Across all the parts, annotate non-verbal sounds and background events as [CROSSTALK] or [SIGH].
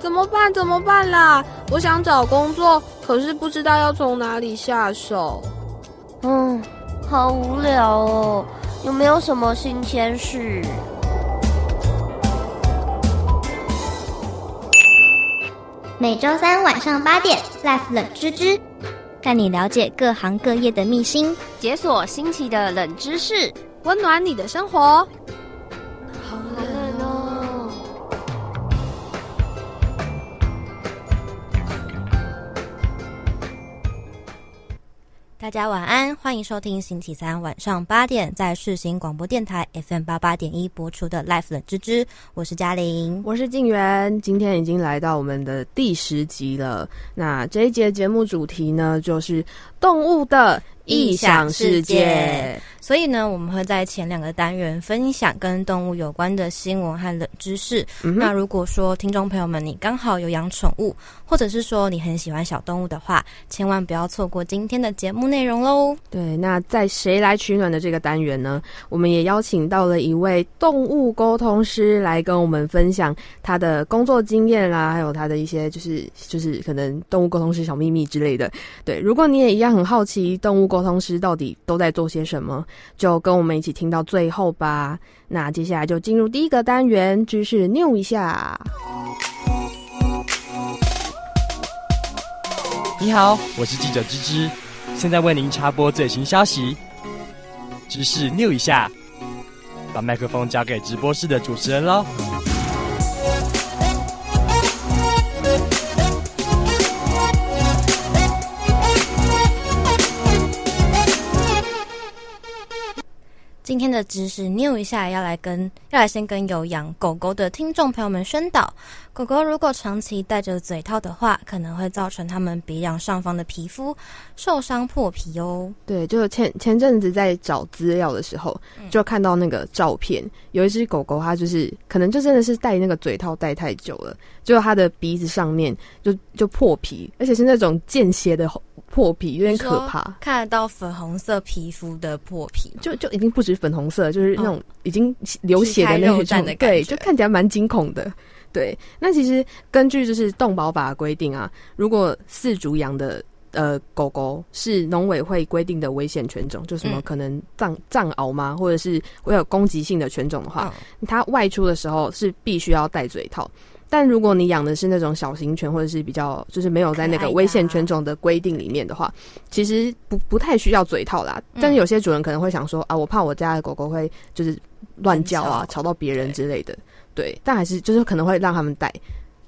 怎么办？怎么办啦？我想找工作，可是不知道要从哪里下手。嗯，好无聊哦。有没有什么新鲜事？每周三晚上八点，Life 冷知知带你了解各行各业的秘辛，解锁新奇的冷知识，温暖你的生活。大家晚安，欢迎收听星期三晚上八点在世行广播电台 FM 八八点一播出的《Life 冷芝芝》，我是嘉玲，我是静媛，今天已经来到我们的第十集了。那这一节节目主题呢，就是动物的。异想世界，所以呢，我们会在前两个单元分享跟动物有关的新闻和冷知识。那如果说听众朋友们你刚好有养宠物，或者是说你很喜欢小动物的话，千万不要错过今天的节目内容喽。对，那在谁来取暖的这个单元呢，我们也邀请到了一位动物沟通师来跟我们分享他的工作经验啦，还有他的一些就是就是可能动物沟通师小秘密之类的。对，如果你也一样很好奇动物沟。通师到底都在做些什么？就跟我们一起听到最后吧。那接下来就进入第一个单元，知识 new 一下。你好，我是记者芝芝，现在为您插播最新消息。知识 new 一下，把麦克风交给直播室的主持人喽。今天的知识 new 一下，要来跟要来先跟有养狗狗的听众朋友们宣导：狗狗如果长期戴着嘴套的话，可能会造成它们鼻梁上方的皮肤受伤破皮哦。对，就前前阵子在找资料的时候，就看到那个照片，有一只狗狗，它就是可能就真的是戴那个嘴套戴太久了，就它的鼻子上面就就破皮，而且是那种间歇的。破皮有点可怕，看得到粉红色皮肤的破皮，就就已经不止粉红色，就是那种已经流血的那种，对，就看起来蛮惊恐的。对，那其实根据就是动保法规定啊，如果饲主养的呃狗狗是农委会规定的危险犬种，就什么可能藏藏獒吗，或者是会有攻击性的犬种的话，它外出的时候是必须要戴嘴套。但如果你养的是那种小型犬，或者是比较就是没有在那个危险犬种的规定里面的话，其实不不太需要嘴套啦。但是有些主人可能会想说啊，我怕我家的狗狗会就是乱叫啊，吵到别人之类的，对。但还是就是可能会让他们戴。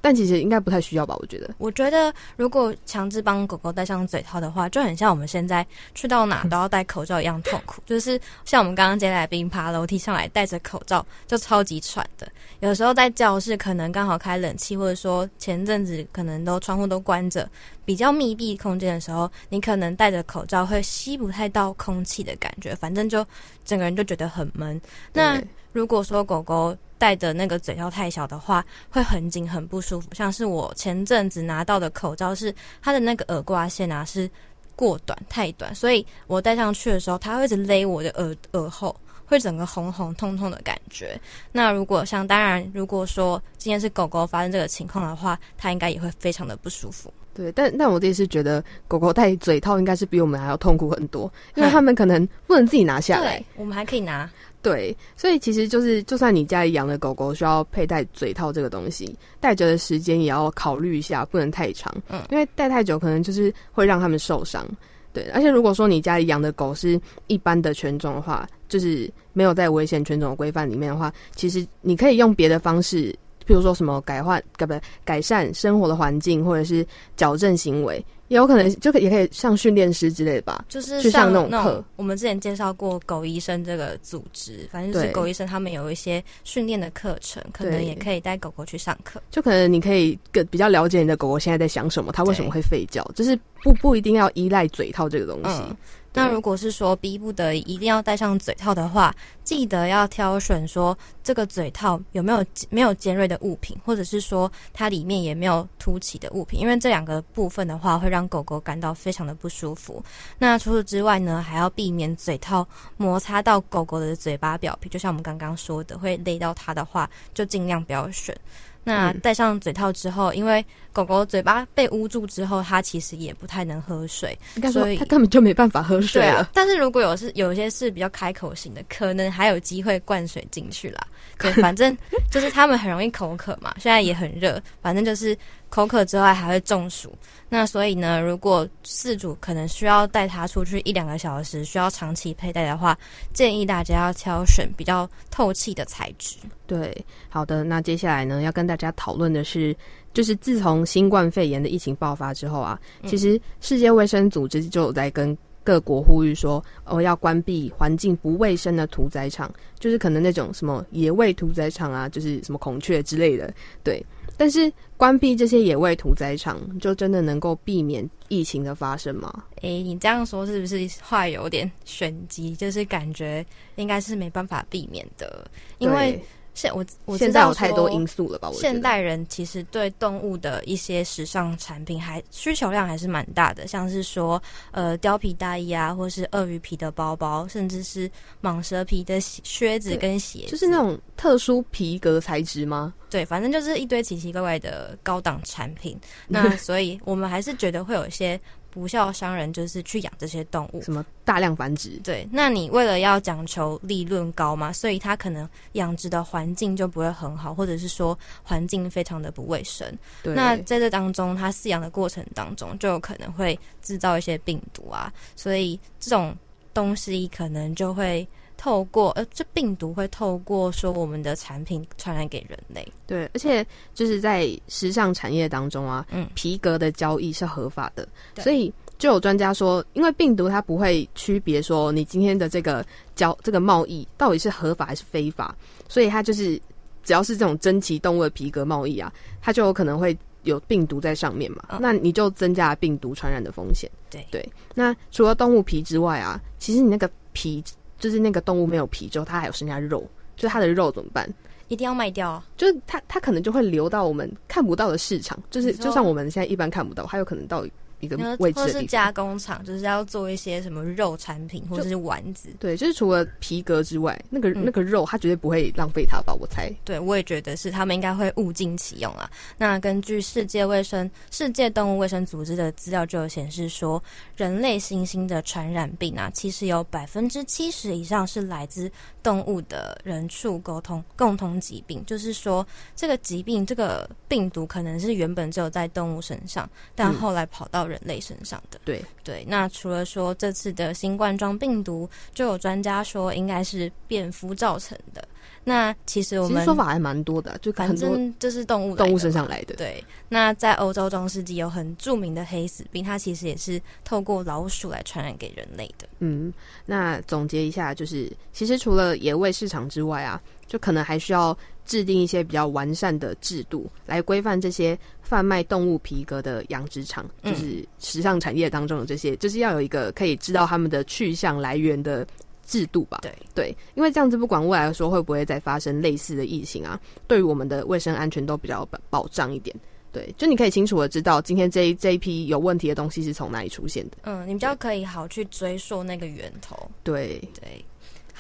但其实应该不太需要吧？我觉得。我觉得如果强制帮狗狗戴上嘴套的话，就很像我们现在去到哪都要戴口罩一样痛苦。[LAUGHS] 就是像我们刚刚接来宾爬楼梯上来戴着口罩，就超级喘的。有时候在教室可能刚好开冷气，或者说前阵子可能都窗户都关着，比较密闭空间的时候，你可能戴着口罩会吸不太到空气的感觉，反正就整个人就觉得很闷。那如果说狗狗，戴的那个嘴套太小的话，会很紧很不舒服。像是我前阵子拿到的口罩，是它的那个耳挂线啊是过短太短，所以我戴上去的时候，它会一直勒我的耳耳后，会整个红红痛痛的感觉。那如果像当然，如果说今天是狗狗发生这个情况的话，它应该也会非常的不舒服。对，但但我自己是觉得狗狗戴嘴套应该是比我们还要痛苦很多，因为他们可能不能自己拿下来，我们还可以拿。对，所以其实就是，就算你家里养的狗狗需要佩戴嘴套这个东西，戴着的时间也要考虑一下，不能太长。嗯，因为戴太久可能就是会让他们受伤。对，而且如果说你家里养的狗是一般的犬种的话，就是没有在危险犬种的规范里面的话，其实你可以用别的方式，譬如说什么改换，改不改善生活的环境，或者是矫正行为。也有可能就可也可以上训练师之类的吧，就是上那种课。我们之前介绍过狗医生这个组织，反正就是狗医生他们有一些训练的课程，可能也可以带狗狗去上课。就可能你可以更比较了解你的狗狗现在在想什么，它为什么会吠叫，就是不不一定要依赖嘴套这个东西。那如果是说逼不得已一定要戴上嘴套的话，记得要挑选说这个嘴套有没有没有尖锐的物品，或者是说它里面也没有凸起的物品，因为这两个部分的话会让狗狗感到非常的不舒服。那除此之外呢，还要避免嘴套摩擦到狗狗的嘴巴表皮，就像我们刚刚说的，会勒到它的话，就尽量不要选。那戴上嘴套之后，因为狗狗嘴巴被捂住之后，它其实也不太能喝水，所以它根本就没办法喝水啊。但是如果有是有些是比较开口型的，可能还有机会灌水进去啦。对，[LAUGHS] 反正就是它们很容易口渴嘛，现在也很热，反正就是口渴之外还会中暑。那所以呢，如果饲主可能需要带它出去一两个小时，需要长期佩戴的话，建议大家要挑选比较透气的材质。对，好的，那接下来呢，要跟大家讨论的是，就是自从新冠肺炎的疫情爆发之后啊，其实世界卫生组织就有在跟各国呼吁说，哦，要关闭环境不卫生的屠宰场，就是可能那种什么野味屠宰场啊，就是什么孔雀之类的，对。但是关闭这些野味屠宰场，就真的能够避免疫情的发生吗？诶，你这样说是不是话有点玄机？就是感觉应该是没办法避免的，因为。现我我现在有太多因素了吧？我现代人其实对动物的一些时尚产品还需求量还是蛮大的，像是说呃貂皮大衣啊，或是鳄鱼皮的包包，甚至是蟒蛇皮的靴子跟鞋，就是那种特殊皮革材质吗？对，反正就是一堆奇奇怪怪的高档产品。那 [LAUGHS] 所以我们还是觉得会有一些。不孝商人就是去养这些动物，什么大量繁殖？对，那你为了要讲求利润高嘛，所以他可能养殖的环境就不会很好，或者是说环境非常的不卫生。那在这当中，他饲养的过程当中，就有可能会制造一些病毒啊，所以这种东西可能就会。透过呃，这病毒会透过说我们的产品传染给人类。对，而且就是在时尚产业当中啊，嗯，皮革的交易是合法的，所以就有专家说，因为病毒它不会区别说你今天的这个交这个贸易到底是合法还是非法，所以它就是只要是这种珍奇动物的皮革贸易啊，它就有可能会有病毒在上面嘛，那你就增加病毒传染的风险。对对，那除了动物皮之外啊，其实你那个皮。就是那个动物没有皮之后，它还有剩下肉，就是它的肉怎么办？一定要卖掉啊？就是它，它可能就会流到我们看不到的市场，就是就像我们现在一般看不到，还有可能到。一个位置或是加工厂，就是要做一些什么肉产品或者是丸子。对，就是除了皮革之外，那个那个肉，它绝对不会浪费它吧？我猜。对，我也觉得是，他们应该会物尽其用啊。那根据世界卫生、世界动物卫生组织的资料就有显示说，人类新兴的传染病啊，其实有百分之七十以上是来自动物的人畜沟通共同疾病。就是说，这个疾病这个病毒可能是原本只有在动物身上，但后来跑到人类身上的对对，那除了说这次的新冠状病毒，就有专家说应该是蝙蝠造成的。那其实我们说法还蛮多的，就反正这是动物动物身上来的。对，那在欧洲中世纪有很著名的黑死病，它其实也是透过老鼠来传染给人类的。嗯，那总结一下，就是其实除了野味市场之外啊，就可能还需要制定一些比较完善的制度来规范这些贩卖动物皮革的养殖场，就是时尚产业当中的这些，就是要有一个可以知道他们的去向来源的。制度吧，对对，因为这样子不管未来说会不会再发生类似的疫情啊，对于我们的卫生安全都比较保保障一点。对，就你可以清楚的知道今天这这一批有问题的东西是从哪里出现的。嗯，你比较可以好去追溯那个源头。对对，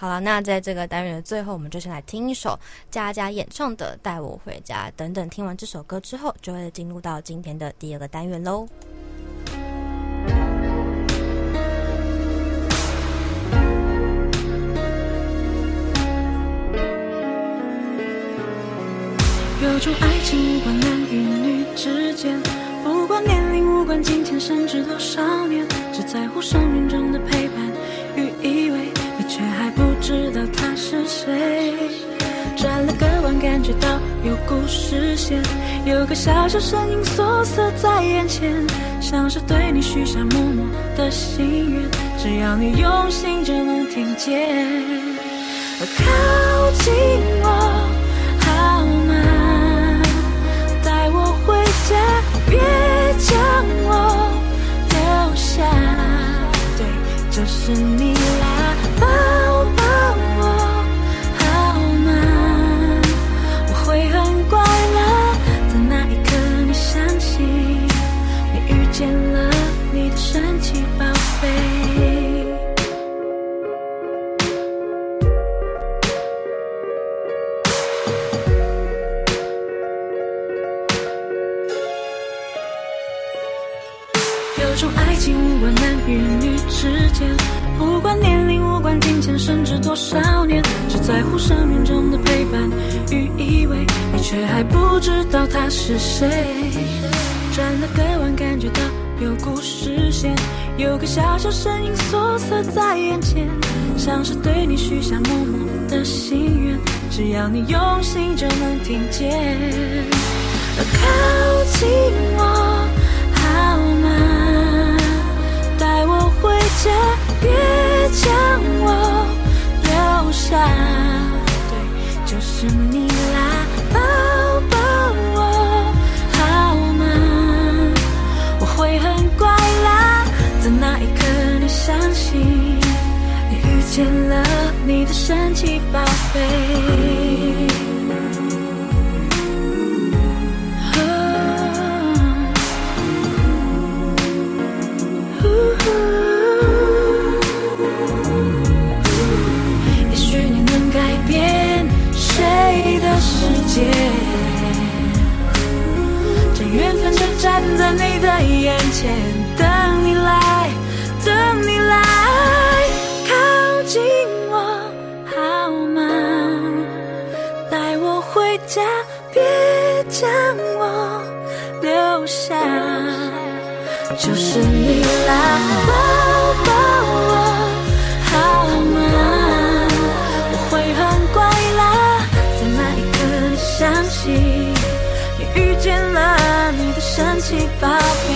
好了，那在这个单元的最后，我们就先来听一首佳佳演唱的《带我回家》。等等，听完这首歌之后，就会进入到今天的第二个单元喽。有种爱情无关男与女之间，不管年龄，无关金钱，甚至多少年，只在乎生命中的陪。不知道他是谁。转了个弯，感觉到有故事线，有个小小身影缩色在眼前，像是对你许下默默的心愿，只要你用心就能听见。靠近我好吗？带我回家。别将我丢下，对，就是你谁。转了个弯，感觉到有故事线，有个小小身影缩色在眼前，像是对你许下默默的心愿，只要你用心就能听见。靠近我好吗？带我回家，别将我留下。对，就是你相信，你遇见了你的神奇宝贝。也许你能改变谁的世界，这缘分就站在你的眼前，等你来，等你来，靠近我好吗？带我回家，别将我留下。就是你啦，抱抱我好吗？我会很乖啦，在那一刻你相信，你遇见了你的神奇宝贝。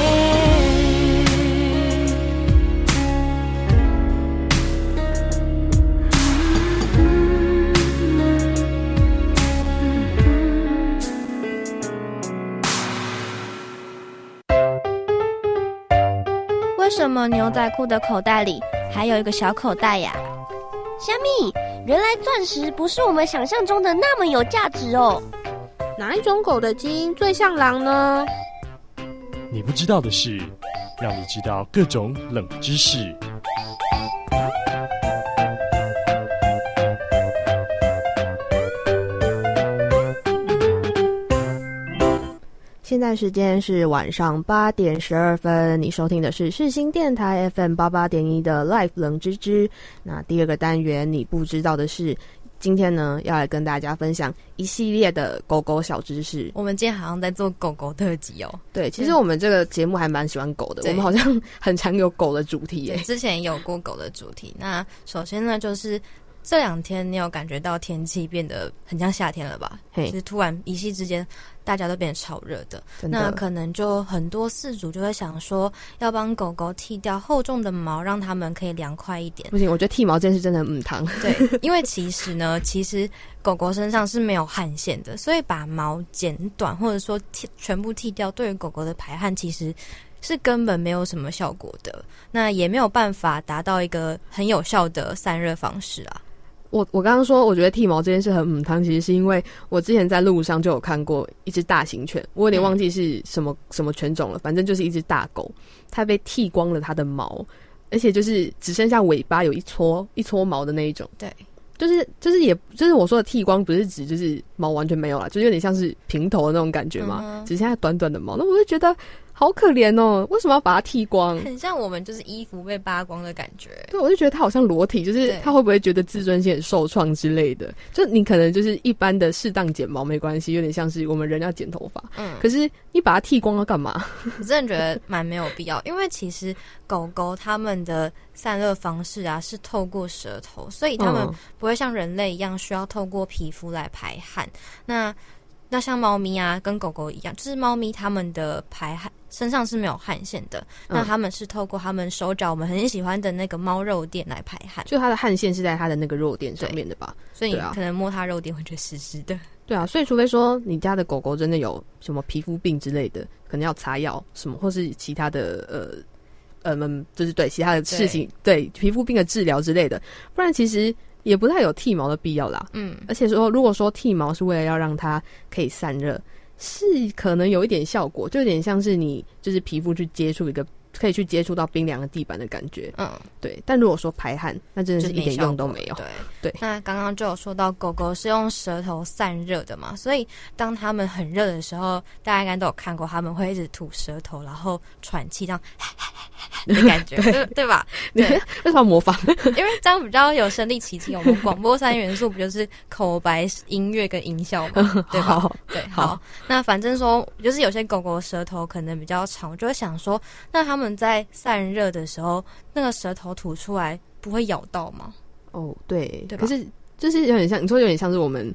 么牛仔裤的口袋里还有一个小口袋呀？虾米，原来钻石不是我们想象中的那么有价值哦。哪一种狗的基因最像狼呢？你不知道的事，让你知道各种冷知识。现在时间是晚上八点十二分，你收听的是世新电台 FM 八八点一的 Life 冷知知。那第二个单元你不知道的是，今天呢要来跟大家分享一系列的狗狗小知识。我们今天好像在做狗狗特辑哦。对，其实我们这个节目还蛮喜欢狗的，我们好像很常有狗的主题耶。之前有过狗的主题。那首先呢，就是这两天你有感觉到天气变得很像夏天了吧？就是突然一夕之间。大家都变得超热的，那可能就很多饲主就会想说，要帮狗狗剃掉厚重的毛，让它们可以凉快一点。不行，我觉得剃毛这件事真的很烫。对，[LAUGHS] 因为其实呢，其实狗狗身上是没有汗腺的，所以把毛剪短或者说剃全部剃掉，对于狗狗的排汗其实是根本没有什么效果的。那也没有办法达到一个很有效的散热方式啊。我我刚刚说，我觉得剃毛这件事很母汤，其实是因为我之前在路上就有看过一只大型犬，我有点忘记是什么什么犬种了，反正就是一只大狗，它被剃光了它的毛，而且就是只剩下尾巴有一撮一撮毛的那一种。对，就是就是也就是我说的剃光，不是指就是毛完全没有了，就是有点像是平头的那种感觉嘛，只剩下短短的毛，那我就觉得。好可怜哦！为什么要把它剃光？很像我们就是衣服被扒光的感觉。对，我就觉得他好像裸体，就是他会不会觉得自尊心很受创之类的？就你可能就是一般的适当剪毛没关系，有点像是我们人要剪头发。嗯，可是你把它剃光要干嘛？我真的觉得蛮没有必要，因为其实狗狗它们的散热方式啊是透过舌头，所以它们不会像人类一样需要透过皮肤来排汗。那那像猫咪啊，跟狗狗一样，就是猫咪它们的排汗。身上是没有汗腺的，那它们是透过它们手脚我们很喜欢的那个猫肉垫来排汗，就它的汗腺是在它的那个肉垫上面的吧？所以你可能摸它肉垫会觉得湿湿的。对啊，所以除非说你家的狗狗真的有什么皮肤病之类的，可能要擦药什么，或是其他的呃呃，就是对其他的事情，对皮肤病的治疗之类的，不然其实也不太有剃毛的必要啦。嗯，而且说如果说剃毛是为了要让它可以散热。是可能有一点效果，就有点像是你就是皮肤去接触一个可以去接触到冰凉的地板的感觉。嗯，对。但如果说排汗，那真的是一点用都没有。对对。那刚刚就有说到狗狗是用舌头散热的嘛，所以当它们很热的时候，大家应该都有看过，他们会一直吐舌头，然后喘气，这样 [LAUGHS] 的感觉，对对吧？[LAUGHS] 对，为什么模仿？[LAUGHS] 因为这样比较有身临其境。我们广播三元素不就是口白、音乐跟音效吗？对吧？对，好。那反正说，就是有些狗狗舌头可能比较长，我就会想说，那它们在散热的时候，那个舌头吐出来不会咬到吗？哦，对，可是就是有点像你说，有点像是我们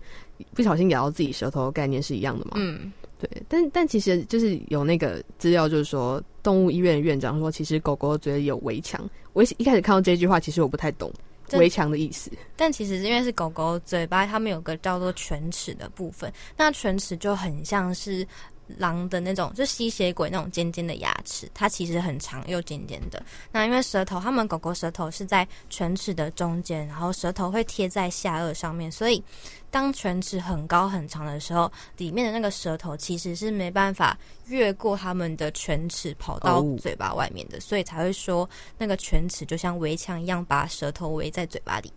不小心咬到自己舌头的概念是一样的嘛？嗯。对，但但其实就是有那个资料，就是说动物医院院长说，其实狗狗嘴里有围墙。我一开始看到这句话，其实我不太懂围墙的意思。但其实因为是狗狗嘴巴，它们有个叫做犬齿的部分，那犬齿就很像是。狼的那种，就吸血鬼那种尖尖的牙齿，它其实很长又尖尖的。那因为舌头，它们狗狗舌头是在犬齿的中间，然后舌头会贴在下颚上面，所以当犬齿很高很长的时候，里面的那个舌头其实是没办法越过它们的犬齿跑到嘴巴外面的，所以才会说那个犬齿就像围墙一样，把舌头围在嘴巴里。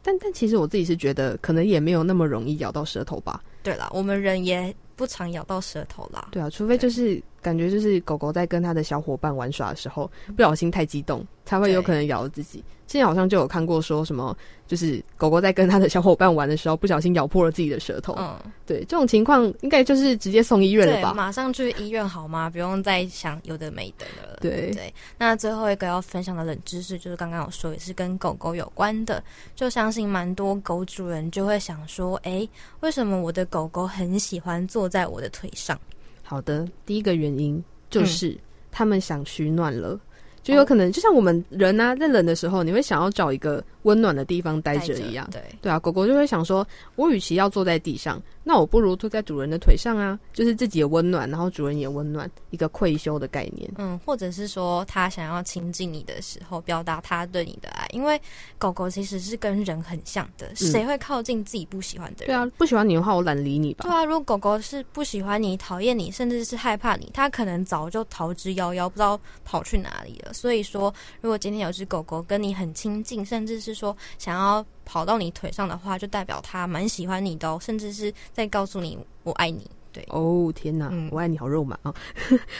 但但其实我自己是觉得，可能也没有那么容易咬到舌头吧。对了，我们人也。不常咬到舌头啦。对啊，除非就是感觉就是狗狗在跟它的小伙伴玩耍的时候，不小心太激动，才会有可能咬了自己。之前好像就有看过说什么，就是狗狗在跟它的小伙伴玩的时候，不小心咬破了自己的舌头。嗯，对，这种情况应该就是直接送医院了吧？马上去医院好吗？不用再想有的没的了。对对。那最后一个要分享的冷知识，就是刚刚我说也是跟狗狗有关的，就相信蛮多狗主人就会想说，哎，为什么我的狗狗很喜欢坐在我的腿上？好的，第一个原因就是他们想取暖了。就有可能，就像我们人啊，在冷的时候，你会想要找一个温暖的地方待着一样。对对啊，狗狗就会想说，我与其要坐在地上，那我不如坐在主人的腿上啊，就是自己也温暖，然后主人也温暖，一个愧羞的概念。嗯，或者是说，他想要亲近你的时候，表达他对你的爱，因为狗狗其实是跟人很像的，谁会靠近自己不喜欢的人？对啊，不喜欢你的话，我懒理你吧。对啊，如果狗狗是不喜欢你、讨厌你，甚至是害怕你，它可能早就逃之夭夭，不知道跑去哪里了。所以说。如果今天有只狗狗跟你很亲近，甚至是说想要跑到你腿上的话，就代表他蛮喜欢你的哦，甚至是在告诉你我爱你。对，哦天哪，我爱你好肉麻啊！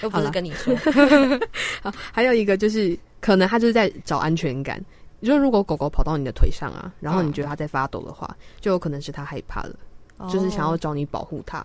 又 [LAUGHS] 不是跟你说。[LAUGHS] 好，还有一个就是可能他就是在找安全感。你说如果狗狗跑到你的腿上啊，然后你觉得它在发抖的话，就有可能是它害怕了，就是想要找你保护它，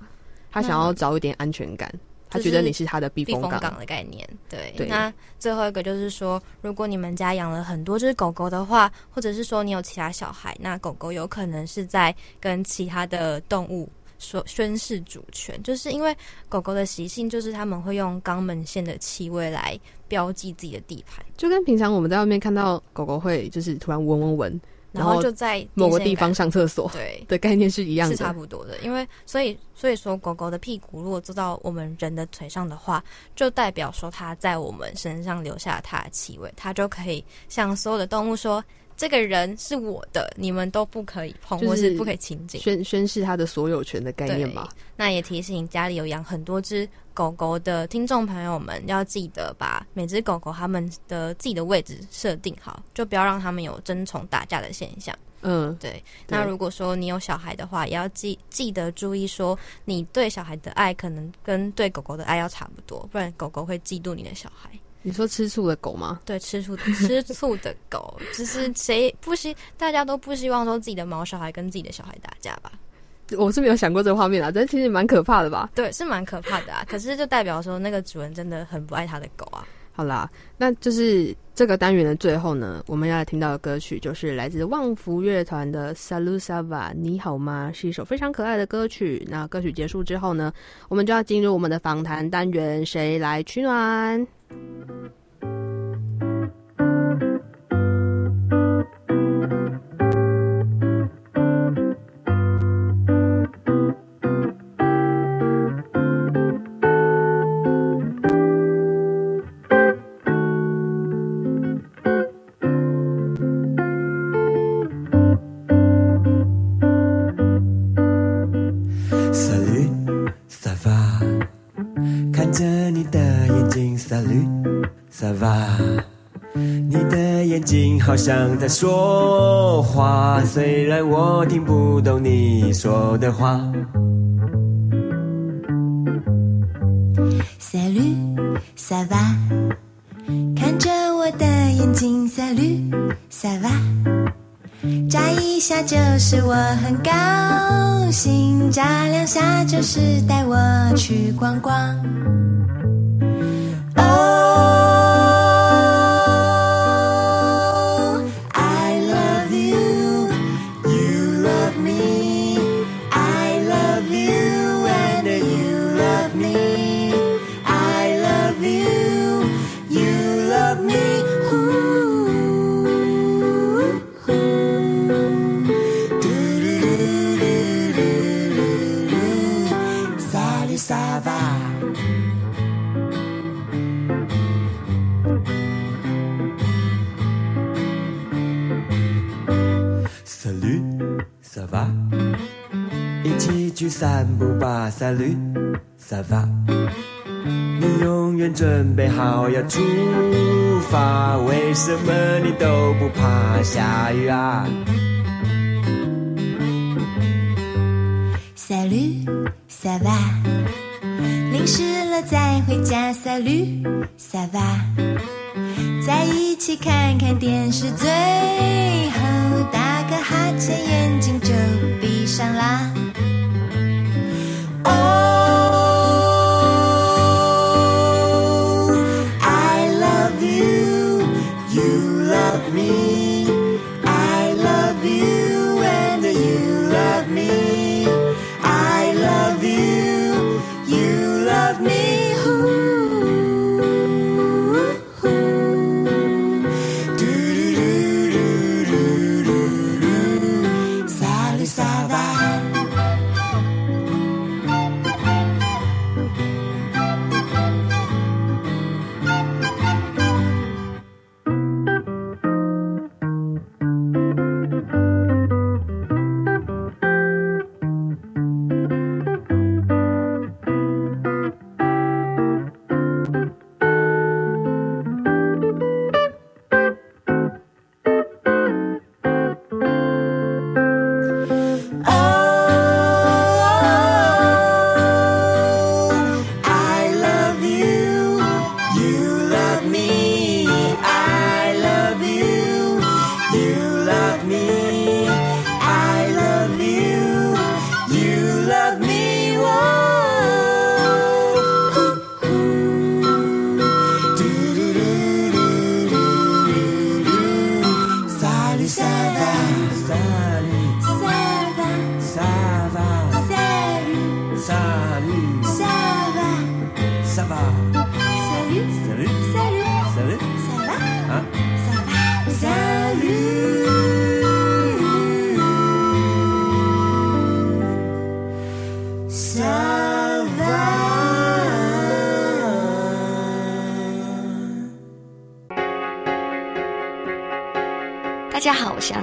它想要找一点安全感。他觉得你是他的避风港的概念，对。那最后一个就是说，如果你们家养了很多只狗狗的话，或者是说你有其他小孩，那狗狗有可能是在跟其他的动物说宣示主权，就是因为狗狗的习性就是他们会用肛门腺的气味来标记自己的地盘，就跟平常我们在外面看到狗狗会就是突然闻闻闻。然后就在某个地方上厕所，对 [LAUGHS] 的概念是一样的，是差不多的。因为所以所以说，狗狗的屁股如果坐到我们人的腿上的话，就代表说它在我们身上留下它的气味，它就可以向所有的动物说。这个人是我的，你们都不可以碰，或是不可以亲近，宣宣誓他的所有权的概念吧。那也提醒家里有养很多只狗狗的听众朋友们，要记得把每只狗狗它们的自己的位置设定好，就不要让他们有争宠打架的现象。嗯，对。那如果说你有小孩的话，也要记记得注意，说你对小孩的爱可能跟对狗狗的爱要差不多，不然狗狗会嫉妒你的小孩。你说吃醋的狗吗？对，吃醋 [LAUGHS] 吃醋的狗，就是谁不希，大家都不希望说自己的毛小孩跟自己的小孩打架吧？我是没有想过这个画面啊，但其实蛮可怕的吧？对，是蛮可怕的啊。可是就代表说那个主人真的很不爱他的狗啊。好啦，那就是这个单元的最后呢，我们要听到的歌曲就是来自旺福乐团的《Salusava》，你好吗？是一首非常可爱的歌曲。那歌曲结束之后呢，我们就要进入我们的访谈单元，谁来取暖？想在说话，虽然我听不懂你说的话。萨莉萨瓦，看着我的眼睛。萨莉萨瓦，眨一下就是我很高兴，眨两下就是带我去逛逛。绿，萨瓦。你永远准备好要出发，为什么你都不怕下雨啊？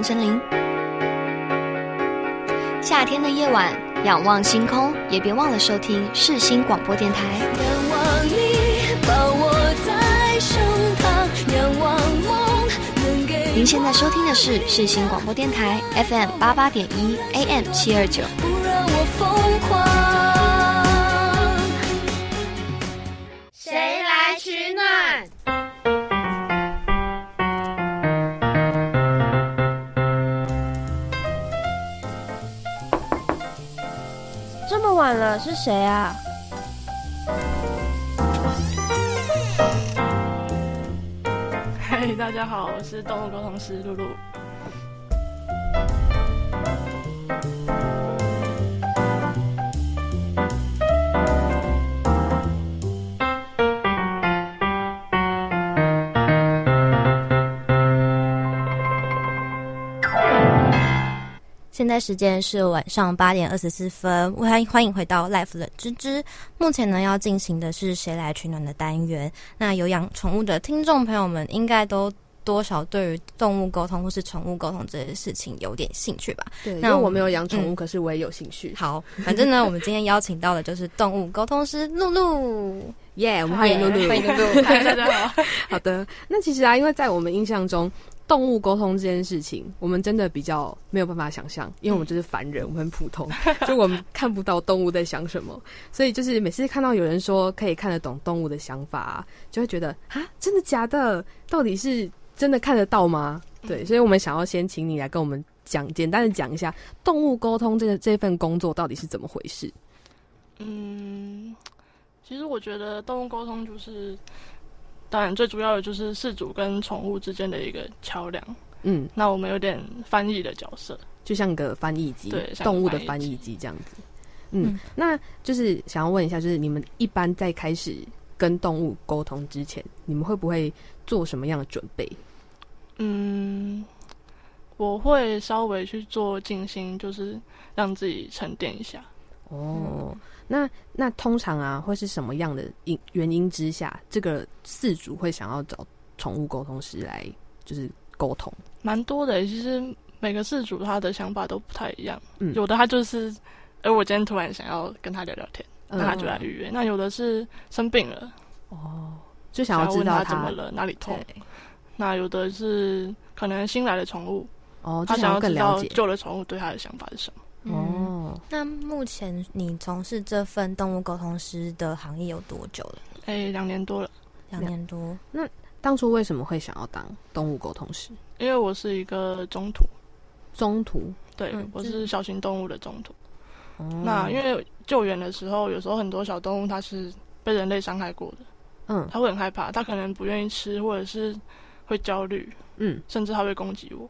杨丞琳，夏天的夜晚，仰望星空，也别忘了收听世新广播电台。您现在收听的是世新广播电台 FM 八八点一 AM 七二九。谁啊？嗨，大家好，我是动物沟通师露露。现在时间是晚上八点二十四分，欢迎欢迎回到 Life 的芝芝。目前呢，要进行的是谁来取暖的单元。那有养宠物的听众朋友们，应该都多少对于动物沟通或是宠物沟通这些事情有点兴趣吧？对，那我没有养宠物，可是我也有兴趣。好，反正呢，我们今天邀请到的就是动物沟通师露露。耶，我们欢迎露露，欢迎露露，大家好。好的，那其实啊，因为在我们印象中。动物沟通这件事情，我们真的比较没有办法想象，因为我们就是凡人，我们很普通，[LAUGHS] 就我们看不到动物在想什么，所以就是每次看到有人说可以看得懂动物的想法，就会觉得啊，真的假的？到底是真的看得到吗？对，所以我们想要先请你来跟我们讲简单的讲一下动物沟通这个这份工作到底是怎么回事？嗯，其实我觉得动物沟通就是，当然最主要的就是饲主跟宠物之间的一个桥梁。嗯，那我们有点翻译的角色，就像个翻译机，对，动物的翻译机这样子。嗯，那就是想要问一下，就是你们一般在开始跟动物沟通之前，你们会不会做什么样的准备？嗯，我会稍微去做静心，就是让自己沉淀一下。哦，那那通常啊，会是什么样的因原因之下，这个饲主会想要找宠物沟通师来就是沟通？蛮多的，其实每个饲主他的想法都不太一样。嗯，有的他就是，哎，我今天突然想要跟他聊聊天，那他就来预约。那有的是生病了，哦，就想要知道他怎么了，哪里痛。那有的是可能新来的宠物，哦，他想要了解旧的宠物对他的想法是什么。哦，那目前你从事这份动物沟通师的行业有多久了？哎，两年多了，两年多。那当初为什么会想要当动物沟通师？因为我是一个中途，中途，对，我是小型动物的中途。那因为救援的时候，有时候很多小动物它是被人类伤害过的，嗯，它会很害怕，它可能不愿意吃，或者是会焦虑，嗯，甚至它会攻击我。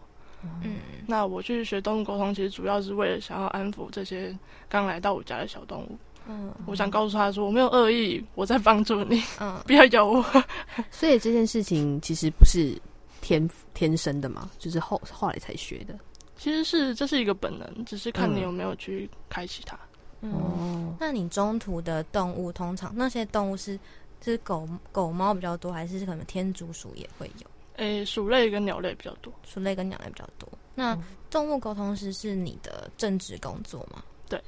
嗯，那我去学动物沟通，其实主要是为了想要安抚这些刚来到我家的小动物。嗯，我想告诉他说，我没有恶意，我在帮助你。嗯，[LAUGHS] 不要咬我。[LAUGHS] 所以这件事情其实不是天天生的嘛，就是后后来才学的。其实是这是一个本能，只是看你有没有去开启它。哦，那你中途的动物通常那些动物是是狗狗猫比较多，还是可能天竺鼠也会有？诶，鼠类跟鸟类比较多，鼠类跟鸟类比较多。那动物沟通师是你的正职工作吗？对，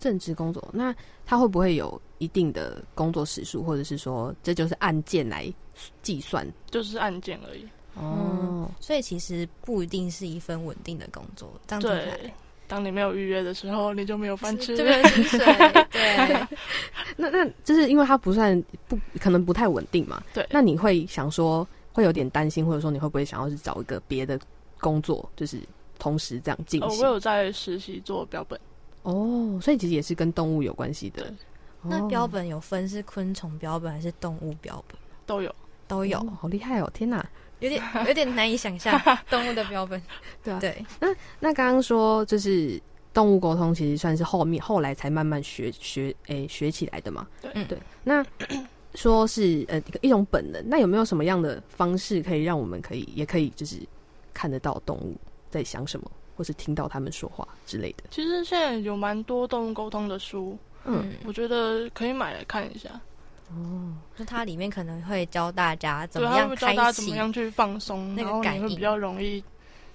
正职工作。那他会不会有一定的工作时数，或者是说这就是按件来计算？就是按件而已。哦，所以其实不一定是一份稳定的工作。对，当你没有预约的时候，你就没有饭吃。[LAUGHS] [LAUGHS] 对，对。那那就是因为它不算不可能不太稳定嘛。对。那你会想说？会有点担心，或者说你会不会想要去找一个别的工作，就是同时这样进行？我有在实习做标本哦，所以其实也是跟动物有关系的。那标本有分是昆虫标本还是动物标本？都有，都有，好厉害哦！天哪，有点有点难以想象 [LAUGHS] 动物的标本。对啊，对。那那刚刚说就是动物沟通，其实算是后面后来才慢慢学学诶学起来的嘛。对，对。那说是呃一种本能，那有没有什么样的方式可以让我们可以也可以就是看得到动物在想什么，或是听到他们说话之类的？其实现在有蛮多动物沟通的书，嗯，我觉得可以买来看一下。哦，就它里面可能会教大家怎么样教大家怎么样去放松，那个感会比较容易。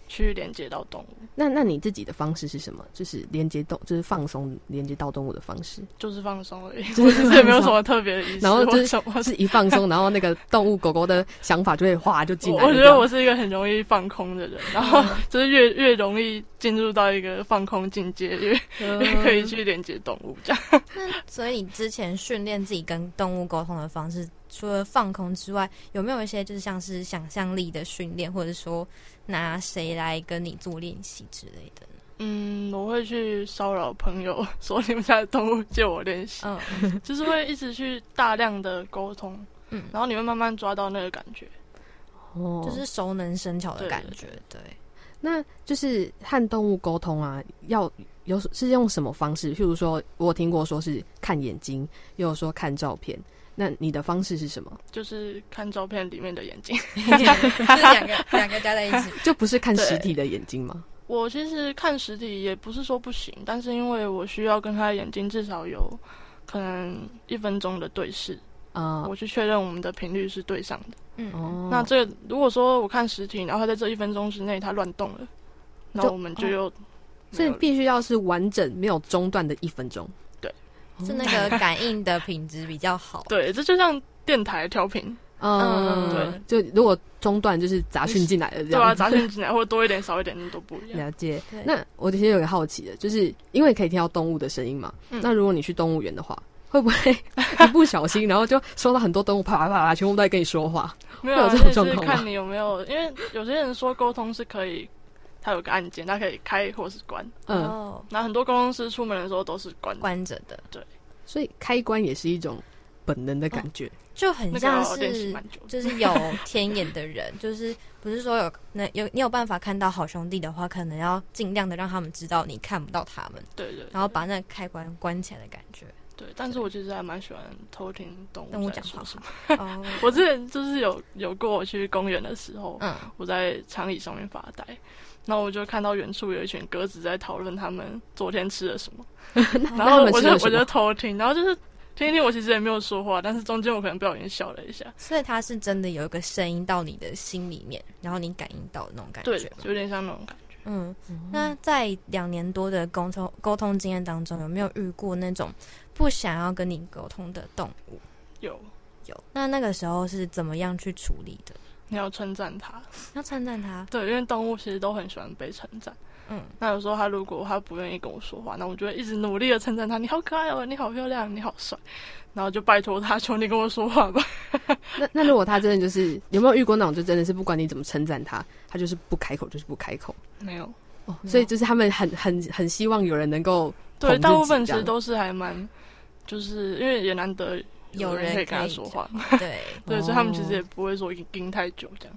去连接到动物，那那你自己的方式是什么？就是连接动，就是放松连接到动物的方式，就是放松而已，就是 [LAUGHS] 也没有什么特别的意思。然后就是一放松，然后那个动物狗狗的想法就会哗就进来。我觉得我是一个很容易放空的人，然后就是越越容易进入到一个放空境界，越越可以去连接动物这样。[LAUGHS] 那所以你之前训练自己跟动物沟通的方式？除了放空之外，有没有一些就是像是想象力的训练，或者说拿谁来跟你做练习之类的呢？嗯，我会去骚扰朋友，说你们家的动物借我练习，嗯，就是会一直去大量的沟通，嗯，然后你会慢慢抓到那个感觉，哦，就是熟能生巧的感觉，对。那就是和动物沟通啊，要有是用什么方式？譬如说，我听过说是看眼睛，又有说看照片。那你的方式是什么？就是看照片里面的眼睛，[LAUGHS] 两个两个加在一起，就不是看实体的眼睛吗？我其实看实体也不是说不行，但是因为我需要跟他的眼睛至少有可能一分钟的对视啊，我去确认我们的频率是对上的。嗯，那这如果说我看实体，然后在这一分钟之内他乱动了，那我们就又所以必须要是完整没有中断的一分钟。是那个感应的品质比较好。对，这就像电台调频。嗯，对，就如果中断，就是杂讯进来的，这样。对啊，杂讯进来或者多一点少一点都不一样。了解。那我其实有个好奇的，就是因为可以听到动物的声音嘛。那如果你去动物园的话，会不会 [LAUGHS] 一不小心，然后就收到很多动物啪啪啪，全部都在跟你说话？没有这种状况看你有没有，因为有些人说沟通是可以它有个按键，它可以开或是关。嗯，那很多工程师出门的时候都是关关着的。对，所以开关也是一种本能的感觉，就很像是就是有天眼的人，[LAUGHS] 就是不是说有那有你有办法看到好兄弟的话，可能要尽量的让他们知道你看不到他们。对对，然后把那个开关关起来的感觉。对，但是我其实还蛮喜欢偷听动物讲话什么。[LAUGHS] 哦，我之前就是有有过我去公园的时候，嗯，我在长椅上面发呆，然后我就看到远处有一群鸽子在讨论他们昨天吃了什么，[LAUGHS] 然后我就我就偷听，然后就是听一听，我其实也没有说话，但是中间我可能不小心笑了一下。所以它是真的有一个声音到你的心里面，然后你感应到那种感觉，对，有点像那种感觉。嗯，那在两年多的沟通沟通经验当中，有没有遇过那种？不想要跟你沟通的动物，有有。那那个时候是怎么样去处理的？你要称赞它，要称赞它。对，因为动物其实都很喜欢被称赞。嗯，那有时候它如果它不愿意跟我说话，那我就会一直努力的称赞它。你好可爱哦，你好漂亮，你好帅。然后就拜托它，求你跟我说话吧。[LAUGHS] 那那如果它真的就是有没有遇过那种，就真的是不管你怎么称赞它，它就是不开口，就是不开口。没有哦，所以就是他们很很很希望有人能够对，大部分其实都是还蛮。就是因为也难得有人可以跟他说话，对 [LAUGHS] 对，所以他们其实也不会说盯太久这样。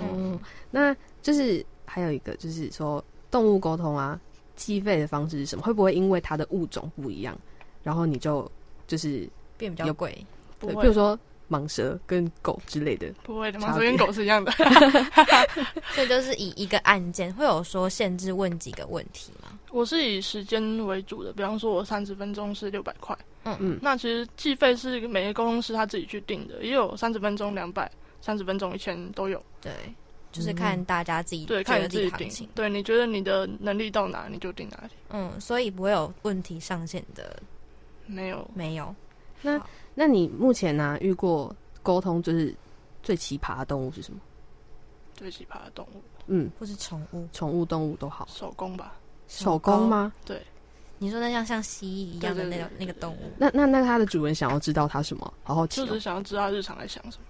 嗯，那就是还有一个就是说动物沟通啊，计费的方式是什么？会不会因为它的物种不一样，然后你就就是变比较贵？对，比如说蟒蛇跟狗之类的，不会的，蟒蛇跟狗是一样的。所以就是以一个案件会有说限制问几个问题吗？我是以时间为主的，比方说我三十分钟是六百块。嗯嗯，那其实计费是每个沟通师他自己去定的，也有三十分钟两百，三十分钟一千都有。对，就是看大家自己对看你自己定。对，你觉得你的能力到哪，你就定哪里。嗯，所以不会有问题上限的。没有，没有。那那你目前呢遇过沟通就是最奇葩的动物是什么？最奇葩的动物，嗯，或是宠物，宠物动物都好。手工吧？手工吗？对。你说那像像蜥蜴一样的那个那个动物，那那那它的主人想要知道它什么？好好奇，就是想要知道它日常在想什么。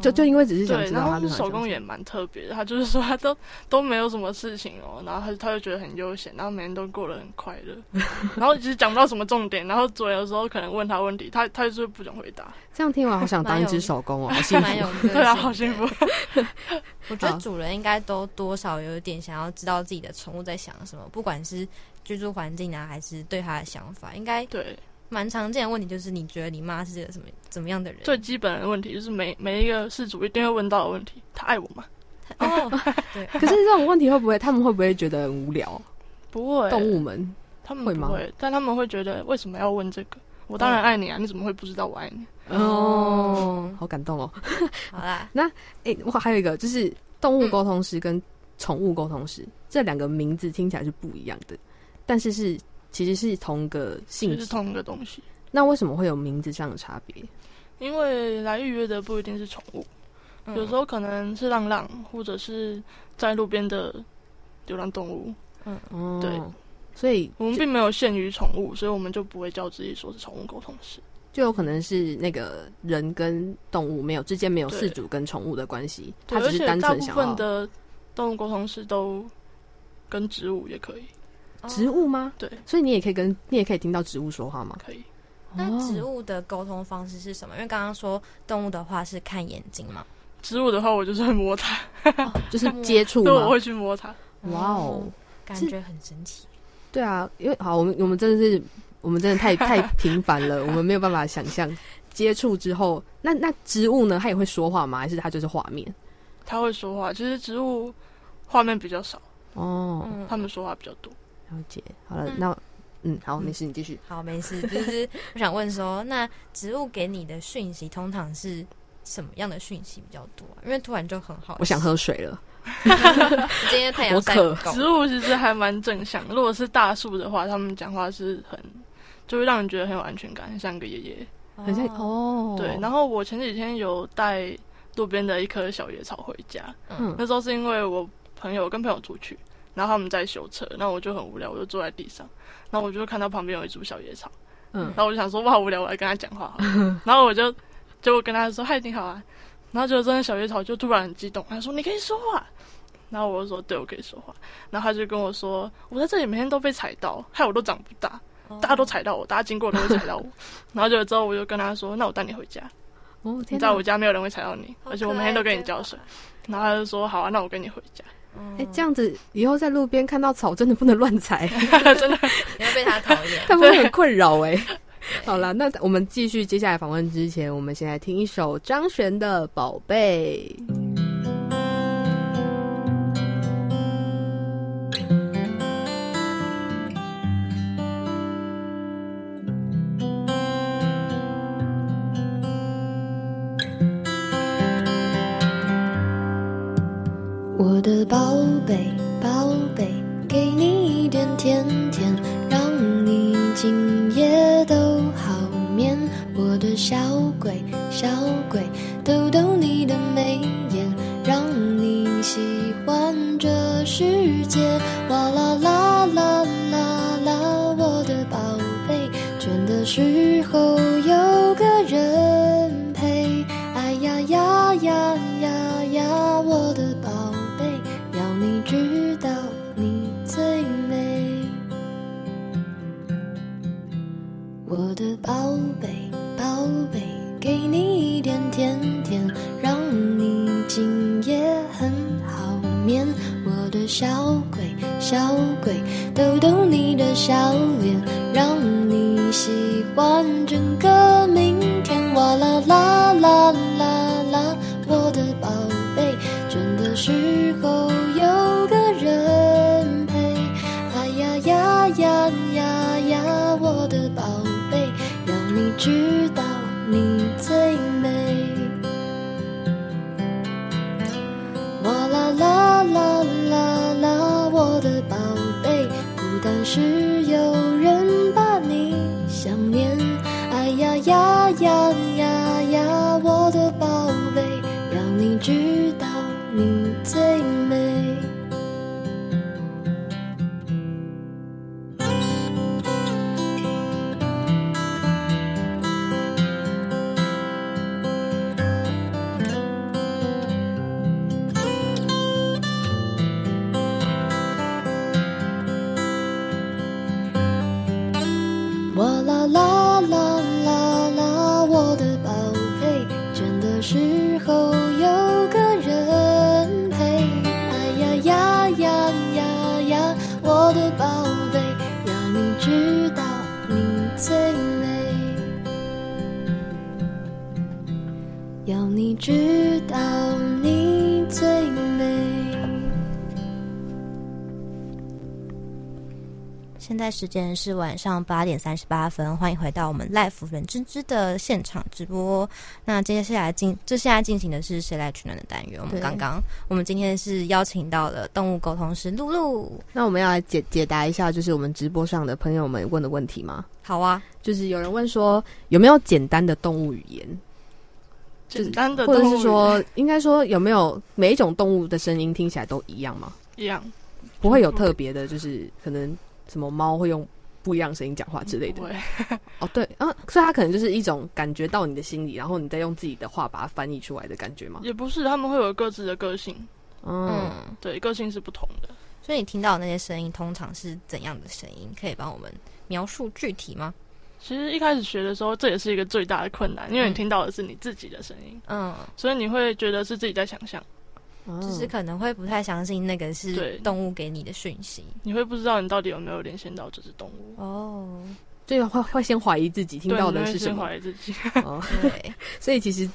就就因为只是想知道他的手工也蛮特别的，他就是说他都都没有什么事情哦，然后他他就觉得很悠闲，然后每天都过得很快乐，[LAUGHS] 然后其实讲不到什么重点，然后主人有时候可能问他问题，他他就是不想回答。[LAUGHS] 这样听完好想当一只手工哦，[LAUGHS] 好幸福，对啊，好幸福。我觉得主人应该都多少有一点想要知道自己的宠物在想什么，不管是居住环境啊，还是对他的想法，应该对。蛮常见的问题就是，你觉得你妈是个什么怎么样的人？最基本的问题就是每每一个事主一定会问到的问题：他爱我吗？哦，对。[LAUGHS] 可是这种问题会不会他们会不会觉得很无聊？不会，动物们他们会吗？会，但他们会觉得为什么要问这个？我当然爱你啊！你怎么会不知道我爱你？哦，好感动哦。[LAUGHS] 好啦，[LAUGHS] 那哎，我还有一个就是动物沟通师跟宠物沟通师这两个名字听起来是不一样的，但是是。其实是同个性，是同一个东西。那为什么会有名字上的差别？因为来预约的不一定是宠物，有时候可能是浪浪，或者是在路边的流浪动物。嗯，对。所以我们并没有限于宠物，所以我们就不会叫自己说是宠物沟通师。就有可能是那个人跟动物没有之间没有饲主跟宠物的关系，他只是单纯想要。大部分的动物沟通师都跟植物也可以。植物吗？对，所以你也可以跟你也可以听到植物说话吗？可以。那植物的沟通方式是什么？因为刚刚说动物的话是看眼睛嘛，植物的话我就是会摸它，[LAUGHS] 就是接触，对，我会去摸它。哇哦，感觉很神奇。对啊，因为好，我们我们真的是我们真的太太频繁了，[LAUGHS] 我们没有办法想象接触之后，那那植物呢？它也会说话吗？还是它就是画面？它会说话，其实植物画面比较少哦，他们说话比较多。了解，好了，那嗯，好，没事，你继续。好，没事，就是我想问说，那植物给你的讯息通常是什么样的讯息比较多？因为突然就很好，我想喝水了。[LAUGHS] 今天太阳晒够。植物其实还蛮正向，如果是大树的话，他们讲话是很，就会让人觉得很有安全感，很像个爷爷，很像哦。对，然后我前几天有带路边的一棵小野草回家，嗯，那时候是因为我朋友跟朋友出去。然后他们在修车，那我就很无聊，我就坐在地上，然后我就看到旁边有一株小野草，嗯，然后我就想说，哇，无聊，我来跟他讲话，[LAUGHS] 然后我就就跟他说，嗨，你好啊，然后就真的小野草就突然很激动，他说，你可以说话，然后我就说：“对，我可以说话。”然后他就跟我说：“我在这里每天都被踩到，害我都长不大，大家都踩到我，大家经过都会踩到我。[LAUGHS] ”然后就之后我就跟他说：“那我带你回家。哦，在我家没有人会踩到你，而且我每天都跟你浇水。”然后他就说：“好啊，那我跟你回家。”哎，这样子以后在路边看到草，真的不能乱踩，[LAUGHS] 真的你要被他讨厌，[LAUGHS] 他会很困扰哎。好了，那我们继续接下来访问之前，我们先来听一首张悬的《宝贝》。贝，宝贝，给你一点甜在时间是晚上八点三十八分，欢迎回到我们 Life 人之之的现场直播。那接下来进，这现在进行的是谁来取暖的单元。我们刚刚，我们今天是邀请到了动物沟通师露露。那我们要来解解答一下，就是我们直播上的朋友们问的问题吗？好啊，就是有人问说，有没有简单的动物语言？简单的，或者是说，应该说有没有每一种动物的声音听起来都一样吗？一样，不会有特别的，就是可能什么猫会用不一样声音讲话之类的。哦，对嗯，所以它可能就是一种感觉到你的心理，然后你再用自己的话把它翻译出来的感觉吗？也不是，他们会有各自的个性。嗯，对，个性是不同的。所以你听到的那些声音通常是怎样的声音？可以帮我们描述具体吗？其实一开始学的时候，这也是一个最大的困难，因为你听到的是你自己的声音，嗯，所以你会觉得是自己在想象，就是可能会不太相信那个是动物给你的讯息，你会不知道你到底有没有连线到这只动物。哦，所以会会先怀疑自己听到的是什么，怀疑自己，[LAUGHS] 哦。对，所以其实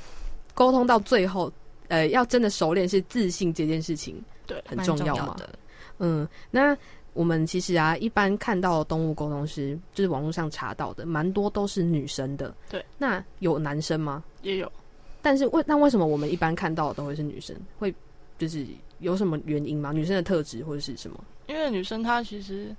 沟通到最后，呃，要真的熟练是自信这件事情，对，很重要嘛，嗯，那。我们其实啊，一般看到动物沟通师，就是网络上查到的，蛮多都是女生的。对，那有男生吗？也有，但是为那为什么我们一般看到的都会是女生？会就是有什么原因吗？女生的特质或者是什么？因为女生她其实，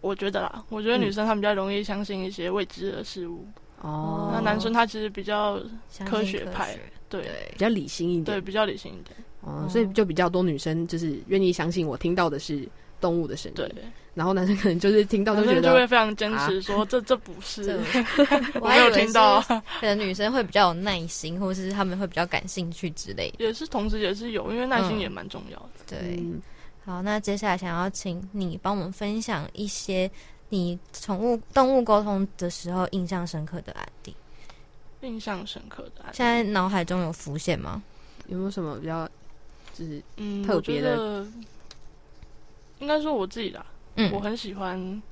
我觉得啦，我觉得女生她比较容易相信一些未知的事物。哦，那男生他其实比较科学派，对，比较理性一点，对，比较理性一点。哦，所以就比较多女生就是愿意相信我听到的是。动物的声音。对。然后男生可能就是听到就觉得就会非常坚持说这这不是，[LAUGHS] 我没有听到。可能女生会比较有耐心，或者是他们会比较感兴趣之类。也是同时也是有，因为耐心也蛮重要的。对，好，那接下来想要请你帮我们分享一些你宠物动物沟通的时候印象深刻的案例。印象深刻的，现在脑海中有浮现吗？有没有什么比较就是嗯特别的？应该说我自己的。我很喜欢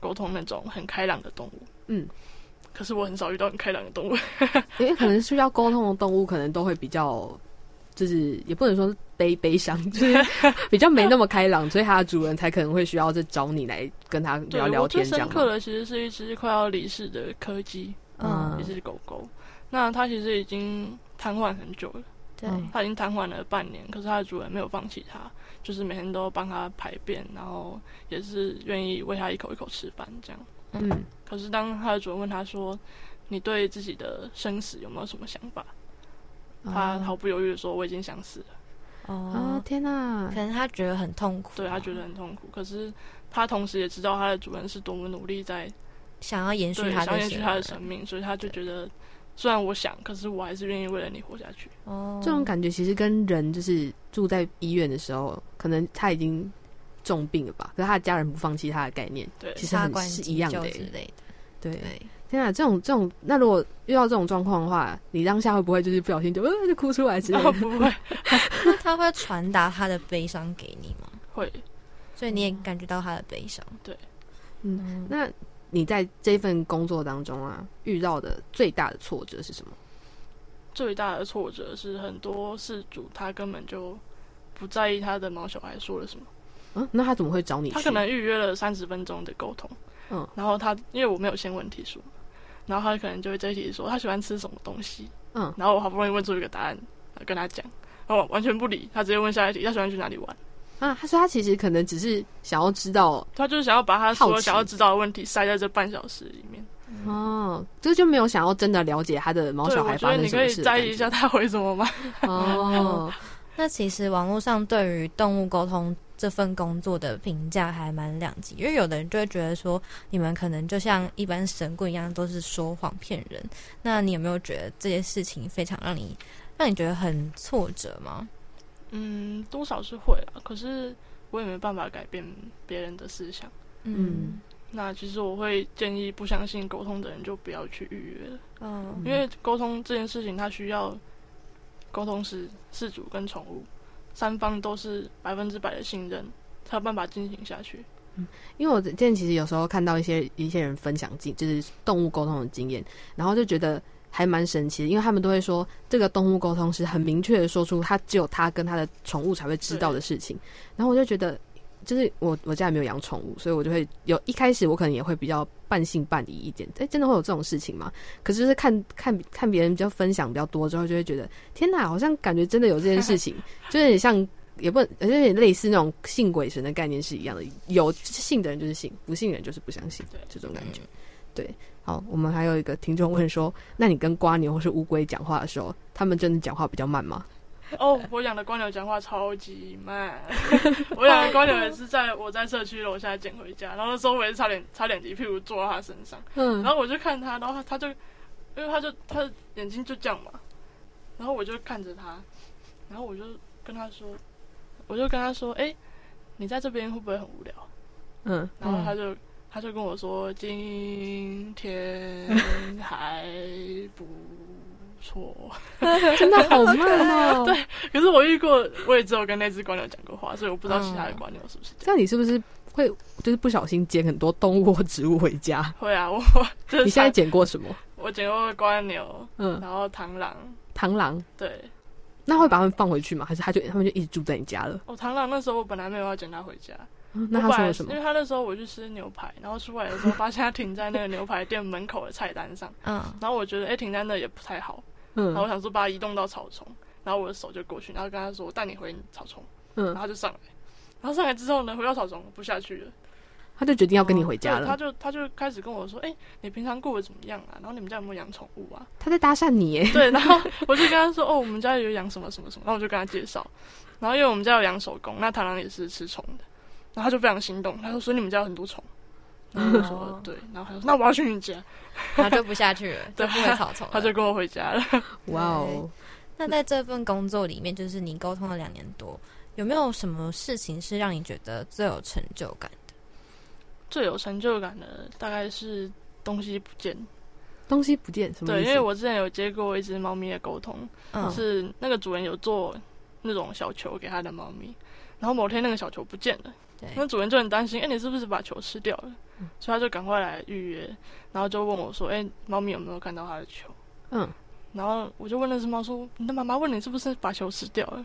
沟通那种很开朗的动物，嗯，可是我很少遇到很开朗的动物，[LAUGHS] 因为可能需要沟通的动物，可能都会比较，就是也不能说悲悲伤，[LAUGHS] 就是比较没那么开朗，所以它的主人才可能会需要再找你来跟它聊聊天。最深刻的其实是一只快要离世的柯基，嗯，一只狗狗，那它其实已经瘫痪很久了，对，它已经瘫痪了半年，可是它的主人没有放弃它。就是每天都帮他排便，然后也是愿意喂他一口一口吃饭这样。嗯。可是当他的主人问他说：“你对自己的生死有没有什么想法？”他毫不犹豫的说：“我已经想死了。”哦，天哪！可能他觉得很痛苦。对他觉得很痛苦，可是他同时也知道他的主人是多么努力在想要延续他的延续他的生命，所以他就觉得。虽然我想，可是我还是愿意为了你活下去。哦，这种感觉其实跟人就是住在医院的时候，可能他已经重病了吧，可是他的家人不放弃他的概念，对，其实很是一样的之类的。对，天啊，这种这种，那如果遇到这种状况的话，你当下会不会就是不小心就呃就哭出来之类的？不会，[LAUGHS] 他会传达他的悲伤给你吗？会，所以你也感觉到他的悲伤。对，嗯，那。你在这份工作当中啊，遇到的最大的挫折是什么？最大的挫折是很多事主他根本就不在意他的毛小孩说了什么。嗯，那他怎么会找你？他可能预约了三十分钟的沟通，嗯，然后他因为我没有先问题数，然后他可能就会这一题说他喜欢吃什么东西，嗯，然后我好不容易问出一个答案跟他讲，然后完全不理，他直接问下一题，他喜欢去哪里玩。啊，他说他其实可能只是想要知道，他就是想要把他所想要知道的问题塞在这半小时里面。哦，这就没有想要真的了解他的毛小孩发生什么事。你可以在意一下他回什么吗？哦，[LAUGHS] 那其实网络上对于动物沟通这份工作的评价还蛮两极，因为有的人就会觉得说，你们可能就像一般神棍一样，都是说谎骗人。那你有没有觉得这件事情非常让你让你觉得很挫折吗？嗯，多少是会啊，可是我也没办法改变别人的思想。嗯，那其实我会建议不相信沟通的人就不要去预约了。嗯，因为沟通这件事情，它需要沟通师、事主跟宠物三方都是百分之百的信任，才有办法进行下去。嗯，因为我之前其实有时候看到一些一些人分享经，就是动物沟通的经验，然后就觉得。还蛮神奇的，因为他们都会说，这个动物沟通是很明确的说出他只有他跟他的宠物才会知道的事情。然后我就觉得，就是我我家里没有养宠物，所以我就会有一开始我可能也会比较半信半疑一点。哎，真的会有这种事情吗？可是就是看看看别人比较分享比较多之后，就会觉得天哪，好像感觉真的有这件事情，[LAUGHS] 就有点像，也不，而且有点类似那种信鬼神的概念是一样的。有信的人就是信，不信的人就是不相信，这种感觉，对。好，我们还有一个听众问说：“那你跟瓜牛或是乌龟讲话的时候，他们真的讲话比较慢吗？” [LAUGHS] 哦，我养的瓜牛讲话超级慢。[LAUGHS] 我养的瓜牛也是在我在社区楼下捡回家，然后那时候我也是差点差点一屁股坐到它身上。嗯，然后我就看它，然后它就因为它就它眼睛就这样嘛，然后我就看着它，然后我就跟他说，我就跟他说：“哎，你在这边会不会很无聊？”嗯，然后他就。他就跟我说：“今天 [LAUGHS] 还不错，[LAUGHS] 真的好慢哦。”对，可是我遇过，我也只有跟那只观鸟讲过话，所以我不知道其他的观鸟是不是这样。那你是不是会就是不小心捡很多动物或植物回家？会啊，我 [LAUGHS] 就你现在捡过什么？我捡过观鸟，嗯，然后螳螂，螳螂，对。那会把它们放回去吗？还是它就它们就一直住在你家了？哦，螳螂那时候我本来没有要捡它回家。那他说什么？因为他那时候我去吃牛排，然后出来的时候发现他停在那个牛排店门口的菜单上。嗯。然后我觉得，哎，停在那也不太好。嗯。然后我想说把它移动到草丛，然后我的手就过去，然后跟他说：“我带你回草丛。”嗯。然后他就上来，然后上来之后呢，回到草丛不下去了，他就决定要跟你回家了。他就他就开始跟我说：“哎，你平常过得怎么样啊？然后你们家有没有养宠物啊？”他在搭讪你，耶。对，然后 [LAUGHS] 我就跟他说：“哦，我们家有养什么什么什么。”然后我就跟他介绍，然后因为我们家有养手工，那螳螂也是吃虫的。然后他就非常心动，他说：“所以你们家有很多虫。”然后我说：“对。”然后他说：“那我要去你家。[LAUGHS] ”他就不下去了，[LAUGHS] 对，不会草丛，他就跟我回家了。[LAUGHS] 哇哦！那在这份工作里面，就是你沟通了两年多，有没有什么事情是让你觉得最有成就感的？最有成就感的大概是东西不见。东西不见什么？对，因为我之前有接过一只猫咪的沟通，是那个主人有做那种小球给他的猫咪，然后某天那个小球不见了，那主人就很担心，哎，你是不是把球吃掉了？所以他就赶快来预约，然后就问我说，哎，猫咪有没有看到他的球？嗯，然后我就问那只猫说，你的妈妈问你是不是把球吃掉了？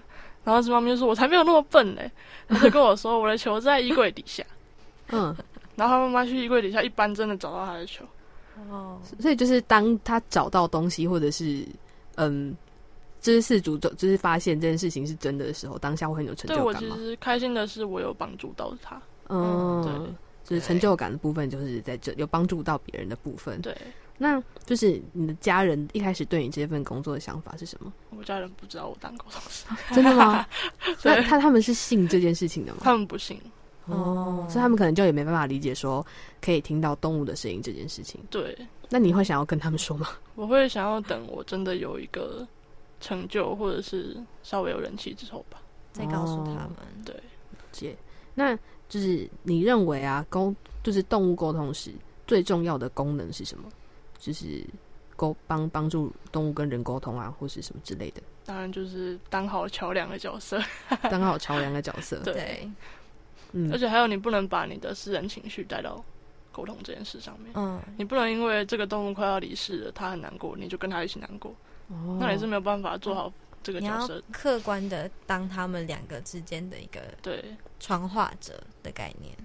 然后那只猫咪就说，我才没有那么笨嘞，[LAUGHS] 他就跟我说，我的球在衣柜底下。[LAUGHS] 嗯，然后他妈妈去衣柜底下，一般真的找到他的球。哦，所以就是当他找到东西，或者是嗯，就是事主就就是发现这件事情是真的的时候，当下会很有成就感吗？对我其实开心的是，我有帮助到他。嗯，对，就是成就感的部分，就是在这有帮助到别人的部分。对，那就是你的家人一开始对你这份工作的想法是什么？我家人不知道我当沟通师，[LAUGHS] 真的吗？[LAUGHS] 那他他们是信这件事情的吗？他们不信。哦，所以他们可能就也没办法理解说可以听到动物的声音这件事情。对，那你会想要跟他们说吗？我会想要等我真的有一个成就，或者是稍微有人气之后吧，再告诉他们。对，姐，那就是你认为啊，沟就是动物沟通时最重要的功能是什么？就是沟帮帮助动物跟人沟通啊，或是什么之类的？当然就是当好桥梁的角色，[LAUGHS] [LAUGHS] 当好桥梁的角色。对。嗯而且还有，你不能把你的私人情绪带到沟通这件事上面。嗯，你不能因为这个动物快要离世了，它很难过，你就跟它一起难过。哦，那也是没有办法做好这个角色。客观的当他们两个之间的一个对传话者的概念。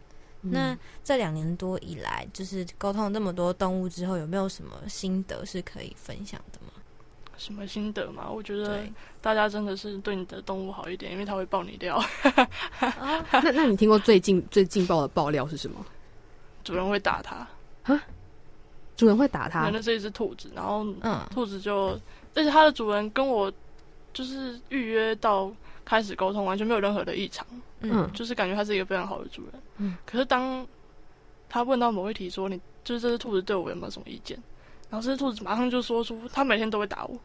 那这两年多以来，就是沟通了那么多动物之后，有没有什么心得是可以分享的吗？什么心得嘛？我觉得大家真的是对你的动物好一点，因为它会爆你料。[LAUGHS] 那那你听过最近最劲爆的爆料是什么？主人会打它啊？主人会打它？那是一只兔子，然后嗯，兔子就而且它的主人跟我就是预约到开始沟通，完全没有任何的异常。嗯，就是感觉它是一个非常好的主人。嗯，可是当他问到某一题说：“你就是这只兔子对我有没有什么意见？”然后这只兔子马上就说出，它每天都会打我。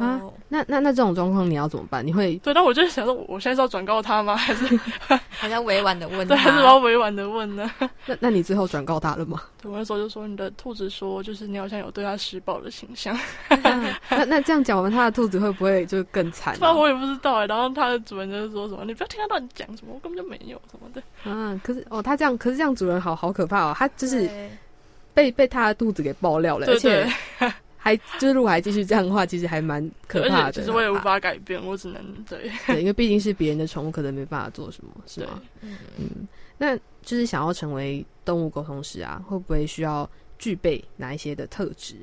啊，那那那这种状况你要怎么办？你会对，但我就想说，我现在是要转告他吗？还是 [LAUGHS] 还要委婉的问？对，还是要委婉的问呢？[LAUGHS] 那那你最后转告他了吗？对，我那时候就说，你的兔子说，就是你好像有对他施暴的倾向。那那这样讲完，他的兔子会不会就更惨？那我也不知道哎。然后他的主人就是说什么，你不要听他乱讲什么，我根本就没有什么的。嗯，可是哦，他这样，可是这样主人好好可怕哦，他就是被被他的肚子给爆料了，而且。[LAUGHS] 还就是如果还继续这样的话，其实还蛮可怕的。其实我也无法改变，我只能对对，因为毕竟是别人的宠物，可能没办法做什么，是吗？嗯，那就是想要成为动物沟通师啊，会不会需要具备哪一些的特质？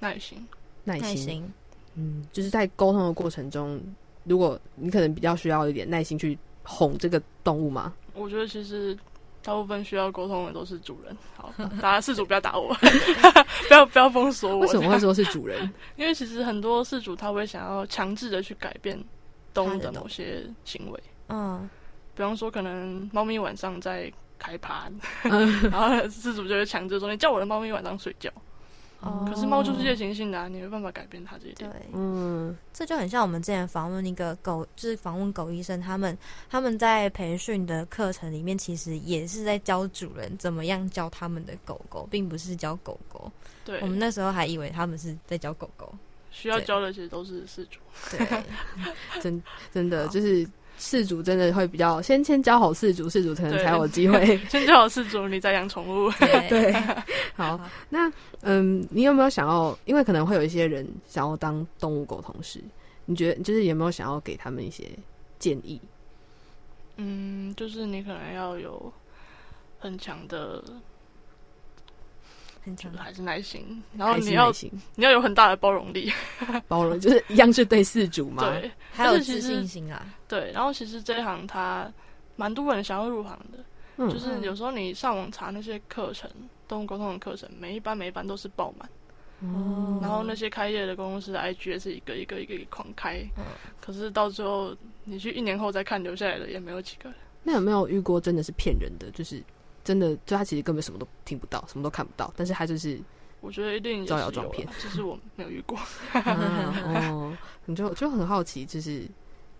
耐心，耐心。嗯，就是在沟通的过程中，如果你可能比较需要一点耐心去哄这个动物吗？我觉得其实。大部分需要沟通的都是主人。好，大家事主不要打我，[LAUGHS] 不要不要封锁我。为什么会说是主人？[LAUGHS] 因为其实很多事主他会想要强制的去改变动物的某些行为。嗯，比方说可能猫咪晚上在开趴，[LAUGHS] 然后事主就会强制说：“你叫我的猫咪晚上睡觉。”可是猫就是夜行性的，你没办法改变它这一点。对，嗯，这就很像我们之前访问一个狗，就是访问狗医生，他们他们在培训的课程里面，其实也是在教主人怎么样教他们的狗狗，并不是教狗狗。对，我们那时候还以为他们是在教狗狗，需要教的其实都是饲主。对，[LAUGHS] [LAUGHS] 真真的就是。饲主真的会比较先先教好饲主，饲主才能才有机会 [LAUGHS] 先教好饲主，你再养宠物。[LAUGHS] 对，[LAUGHS] 好，那嗯，你有没有想要？因为可能会有一些人想要当动物狗同事，你觉得就是有没有想要给他们一些建议？嗯，就是你可能要有很强的。很强还是耐心，然后你要你要有很大的包容力，[LAUGHS] 包容就是一样是对四主嘛，对，还有自信心啊，对。然后其实这一行它蛮多人想要入行的，就是有时候你上网查那些课程，动物沟通的课程，每一班每一班都是爆满，哦。然后那些开业的公司的 IG 也是一个一个一个狂开，可是到最后你去一年后再看，留下来的也没有几个。那有没有遇过真的是骗人的？就是真的，就他其实根本什么都听不到，什么都看不到，但是他就是，我觉得一定招摇撞骗，就是我没有遇过。[LAUGHS] 哦，[LAUGHS] 你就就很好奇，就是。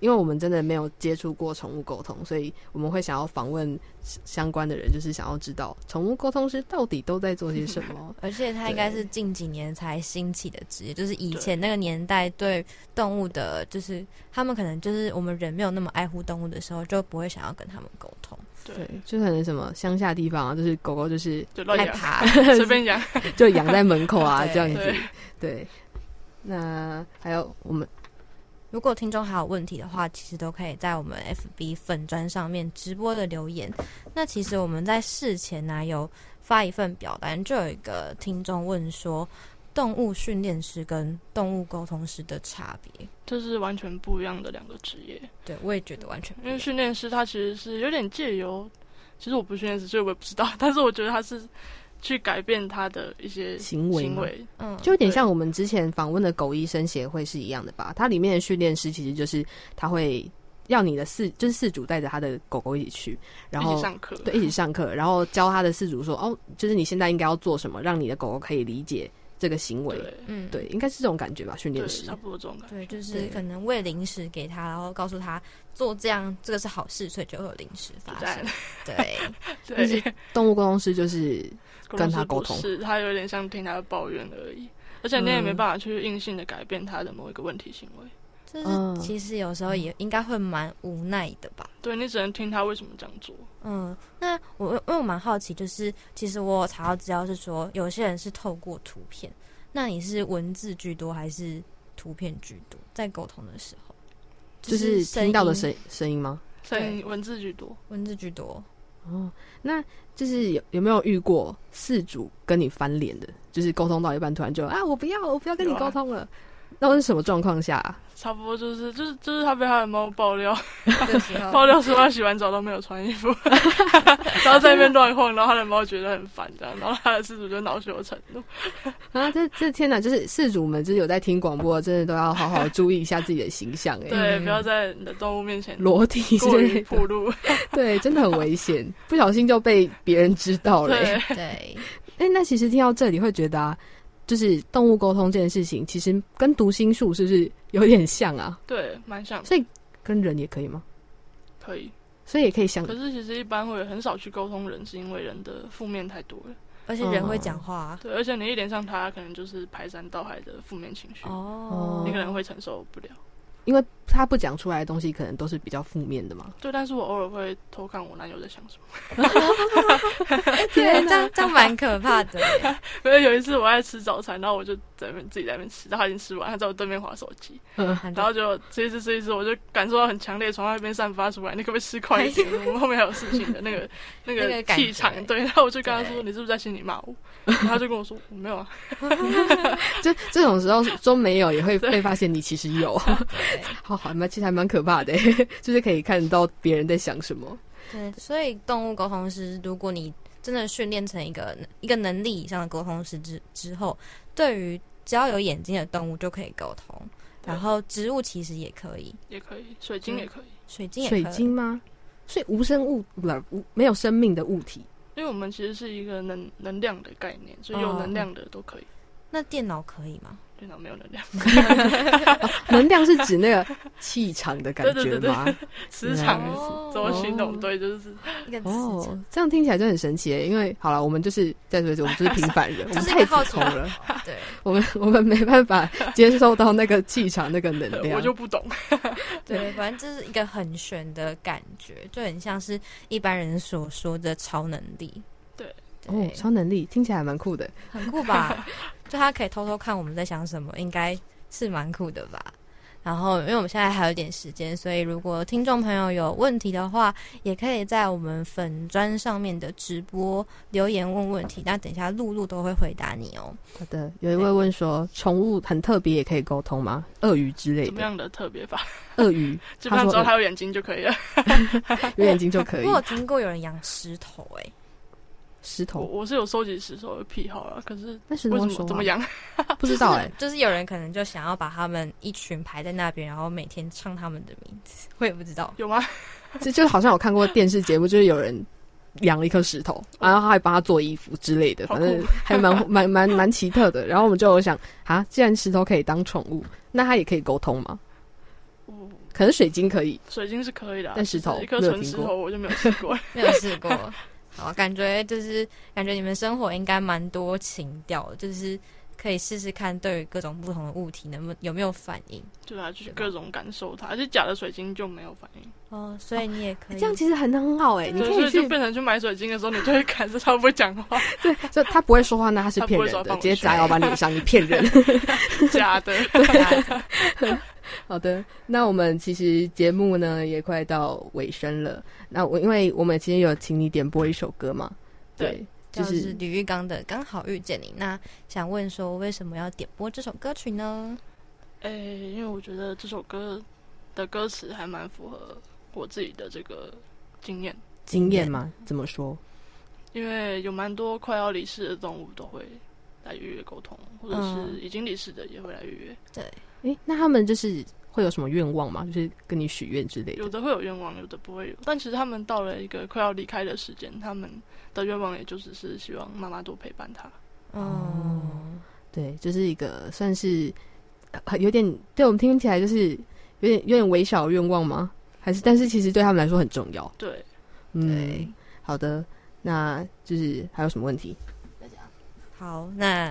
因为我们真的没有接触过宠物沟通，所以我们会想要访问相关的人，就是想要知道宠物沟通师到底都在做些什么。[LAUGHS] 而且它应该是近几年才兴起的职业，就是以前那个年代对动物的，就是他们可能就是我们人没有那么爱护动物的时候，就不会想要跟他们沟通。对，就可能什么乡下地方啊，就是狗狗就是害怕，[LAUGHS] 随便养，[LAUGHS] 就养在门口啊这样子。对，那还有我们。如果听众还有问题的话，其实都可以在我们 FB 粉砖上面直播的留言。那其实我们在事前呢有发一份表单，就有一个听众问说，动物训练师跟动物沟通师的差别，这是完全不一样的两个职业。对，我也觉得完全，因为训练师他其实是有点借由，其实我不是训练师，所以我也不知道，[LAUGHS] 但是我觉得他是。去改变他的一些行为，行为，嗯，就有点像我们之前访问的狗医生协会是一样的吧？它里面的训练师其实就是他会要你的饲，就是饲主带着他的狗狗一起去，然后上课，对，一起上课，然后教他的饲主说，哦，就是你现在应该要做什么，让你的狗狗可以理解这个行为，嗯，对，应该是这种感觉吧？训练师差不多这种感觉，对，就是可能喂零食给他，然后告诉他做这样，这个是好事，所以就会有零食发生，对，对，[LAUGHS] 动物沟通师就是。跟他沟通，是他有点像听他的抱怨而已，而且你也没办法去硬性的改变他的某一个问题行为。这是其实有时候也应该会蛮无奈的吧？对你只能听他为什么这样做。嗯，那我因为我蛮好奇，就是其实我查到资料是说，有些人是透过图片，那你是文字居多还是图片居多？在沟通的时候，就是听到的声声音吗？声音文字居多，文字居多。哦，那就是有有没有遇过事主跟你翻脸的？就是沟通到一半，突然就啊，我不要，我不要跟你沟通了。那是什么状况下？差不多就是就是就是他被他的猫爆料，[LAUGHS] 爆料说他洗完澡都没有穿衣服，[LAUGHS] 然后在那边乱晃，然后他的猫觉得很烦，这样，然后他的事主就恼羞成怒。啊，这这天哪！就是事主们，就是有在听广播，真的都要好好注意一下自己的形象，哎，对，不要在你的动物面前裸体过于暴露，[LAUGHS] 对，真的很危险，不小心就被别人知道了。对，哎，那其实听到这里会觉得啊。就是动物沟通这件事情，其实跟读心术是不是有点像啊？对，蛮像。所以跟人也可以吗？可以，所以也可以想。可是其实一般会很少去沟通人，是因为人的负面太多了，而且人会讲话。啊对，而且你一连上他，可能就是排山倒海的负面情绪，哦，你可能会承受不了。因为他不讲出来的东西，可能都是比较负面的嘛。对，但是我偶尔会偷看我男友在想什么。对，这样这样蛮可怕的。[LAUGHS] 因为有一次我在吃早餐，然后我就在那边自己在那边吃，然后他已经吃完，他在我对面划手机。嗯。然后就吃一次吃一次，我就感受到很强烈从那边散发出来，你可不可以吃快一点？我们后面还有事情的 [LAUGHS] 那个那个气场。对。然后我就跟他说：“你是不是在心里骂我？” [LAUGHS] 然后他就跟我说：“我没有啊。”就这种时候说没有，也会被发现你其实有。好好，蛮其实还蛮可怕的，[LAUGHS] 就是可以看到别人在想什么。对，所以动物沟通师，如果你真的训练成一个一个能力以上的沟通师之之后，对于只要有眼睛的动物就可以沟通，然后植物其实也可以，也可以，水晶也可以，水晶也水晶吗？所以无生物不无没有生命的物体，因为我们其实是一个能能量的概念，所以有能量的都可以。那电脑可以吗？电脑没有能量，[LAUGHS] 能量是指那个气场的感觉吗？[LAUGHS] 磁场怎么形容？对，就是哦，这样听起来就很神奇。因为好了，我们就是在说，我们就是平凡人，[LAUGHS] 我们太普通了。对，我们我们没办法接受到那个气场、那个能量。我就不懂。对，反正这是一个很玄的感觉，就很像是一般人所说的超能力。对，哦，超能力听起来蛮酷的，很酷吧？[LAUGHS] 就他可以偷偷看我们在想什么，应该是蛮酷的吧。然后，因为我们现在还有点时间，所以如果听众朋友有问题的话，也可以在我们粉砖上面的直播留言问问题。那等一下露露都会回答你哦。好的，有一位问说，宠物很特别也可以沟通吗？鳄鱼之类的？什么样的特别法？鳄鱼基本上只要它有眼睛就可以了，[LAUGHS] 有眼睛就可以。[LAUGHS] 我有听过有人养石头，哎。石头，我是有收集石头的癖好啊。可是那石头怎么养？[LAUGHS] 不知道哎。[LAUGHS] 就是有人可能就想要把他们一群排在那边，然后每天唱他们的名字。我也不知道有吗？[LAUGHS] 这就好像有看过电视节目，就是有人养了一颗石头，然后他还帮他做衣服之类的，反正还蛮蛮蛮蛮奇特的。然后我们就有想啊，既然石头可以当宠物，那它也可以沟通吗？可能水晶可以，水晶是可以的，但石头一颗纯石头我就没有试过，没有试过。好，感觉就是感觉你们生活应该蛮多情调，就是可以试试看，对于各种不同的物体，能不能有没有反应？对啊，就是各种感受它，而且假的水晶就没有反应。哦，所以你也可以这样，其实很很好哎。你可以就变成去买水晶的时候，你就会感受他不会讲话。[LAUGHS] 对，就他不会说话，那他是骗人的，直接砸到把脸上，你骗人，[LAUGHS] 假的。[LAUGHS] [LAUGHS] 好的，那我们其实节目呢也快到尾声了。那我因为我们今天有请你点播一首歌嘛，对，就是李玉刚的《刚好遇见你》。那想问说，为什么要点播这首歌曲呢？诶，因为我觉得这首歌的歌词还蛮符合我自己的这个经验。经验吗？怎么说？因为有蛮多快要离世的动物都会来预约沟通，或者是已经离世的也会来预约。对。哎，那他们就是会有什么愿望吗？就是跟你许愿之类的。有的会有愿望，有的不会有。但其实他们到了一个快要离开的时间，他们的愿望也就只是希望妈妈多陪伴他。哦，对，就是一个算是有点对我们听起来就是有点有点微小愿望吗？还是但是其实对他们来说很重要。对，嗯，好的，那就是还有什么问题？大家好，那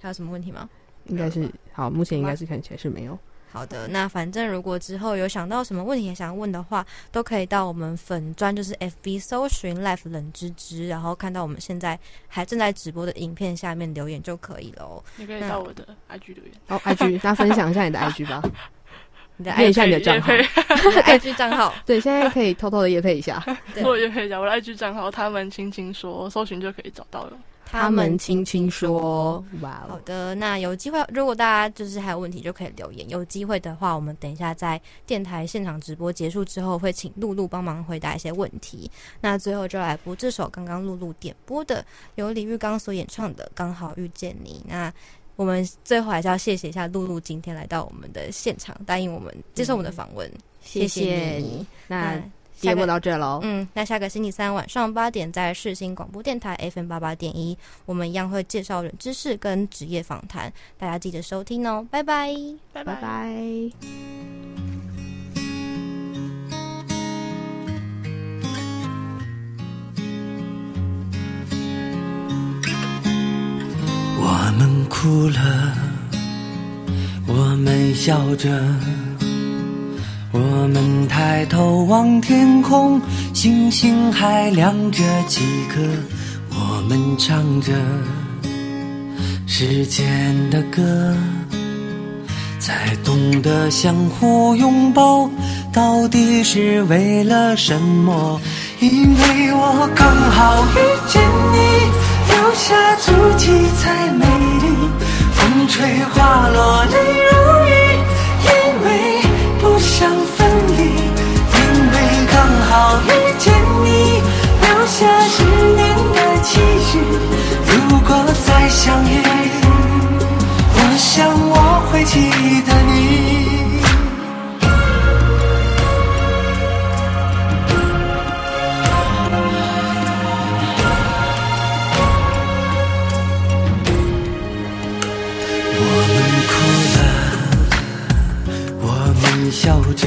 还有什么问题吗？应该是好，目前应该是看起来是没有。好的，那反正如果之后有想到什么问题想问的话，都可以到我们粉专，就是 FB 搜寻 Life 冷芝芝，然后看到我们现在还正在直播的影片下面留言就可以了哦。你可以到我的 IG 留言。哦，IG，那分享一下你的 [LAUGHS] IG 吧。你的念一下你的账号，IG 账号。[LAUGHS] [LAUGHS] 对，现在可以偷偷的夜配一下。我夜配一下，我的 IG 账号，他们轻轻说，搜寻就可以找到了。他们轻轻说：“哇，好的，那有机会，如果大家就是还有问题，就可以留言。有机会的话，我们等一下在电台现场直播结束之后，会请露露帮忙回答一些问题。那最后就来播这首刚刚露露点播的，由李玉刚所演唱的《刚好遇见你》。那我们最后还是要谢谢一下露露今天来到我们的现场，答应我们接受我们的访问，谢谢你。那。节目到这喽，嗯，那下个星期三晚上八点，在世新广播电台 FM 八八点一，我们一样会介绍人知识跟职业访谈，大家记得收听哦，拜拜，拜拜拜。我们哭了，我们笑着。我们抬头望天空，星星还亮着几颗。我们唱着时间的歌，才懂得相互拥抱，到底是为了什么？因为我刚好遇见你，留下足迹才美丽。风吹花落泪如雨，好遇见你，留下十年的期许。如果再相遇，我想我会记得你。我们哭了，我们笑着，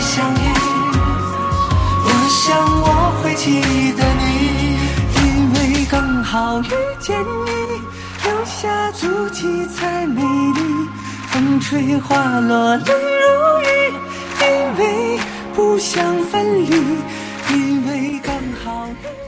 相遇，我想我会记得你，因为刚好遇见你，留下足迹才美丽。风吹花落泪如雨，因为不想分离，因为刚好。遇。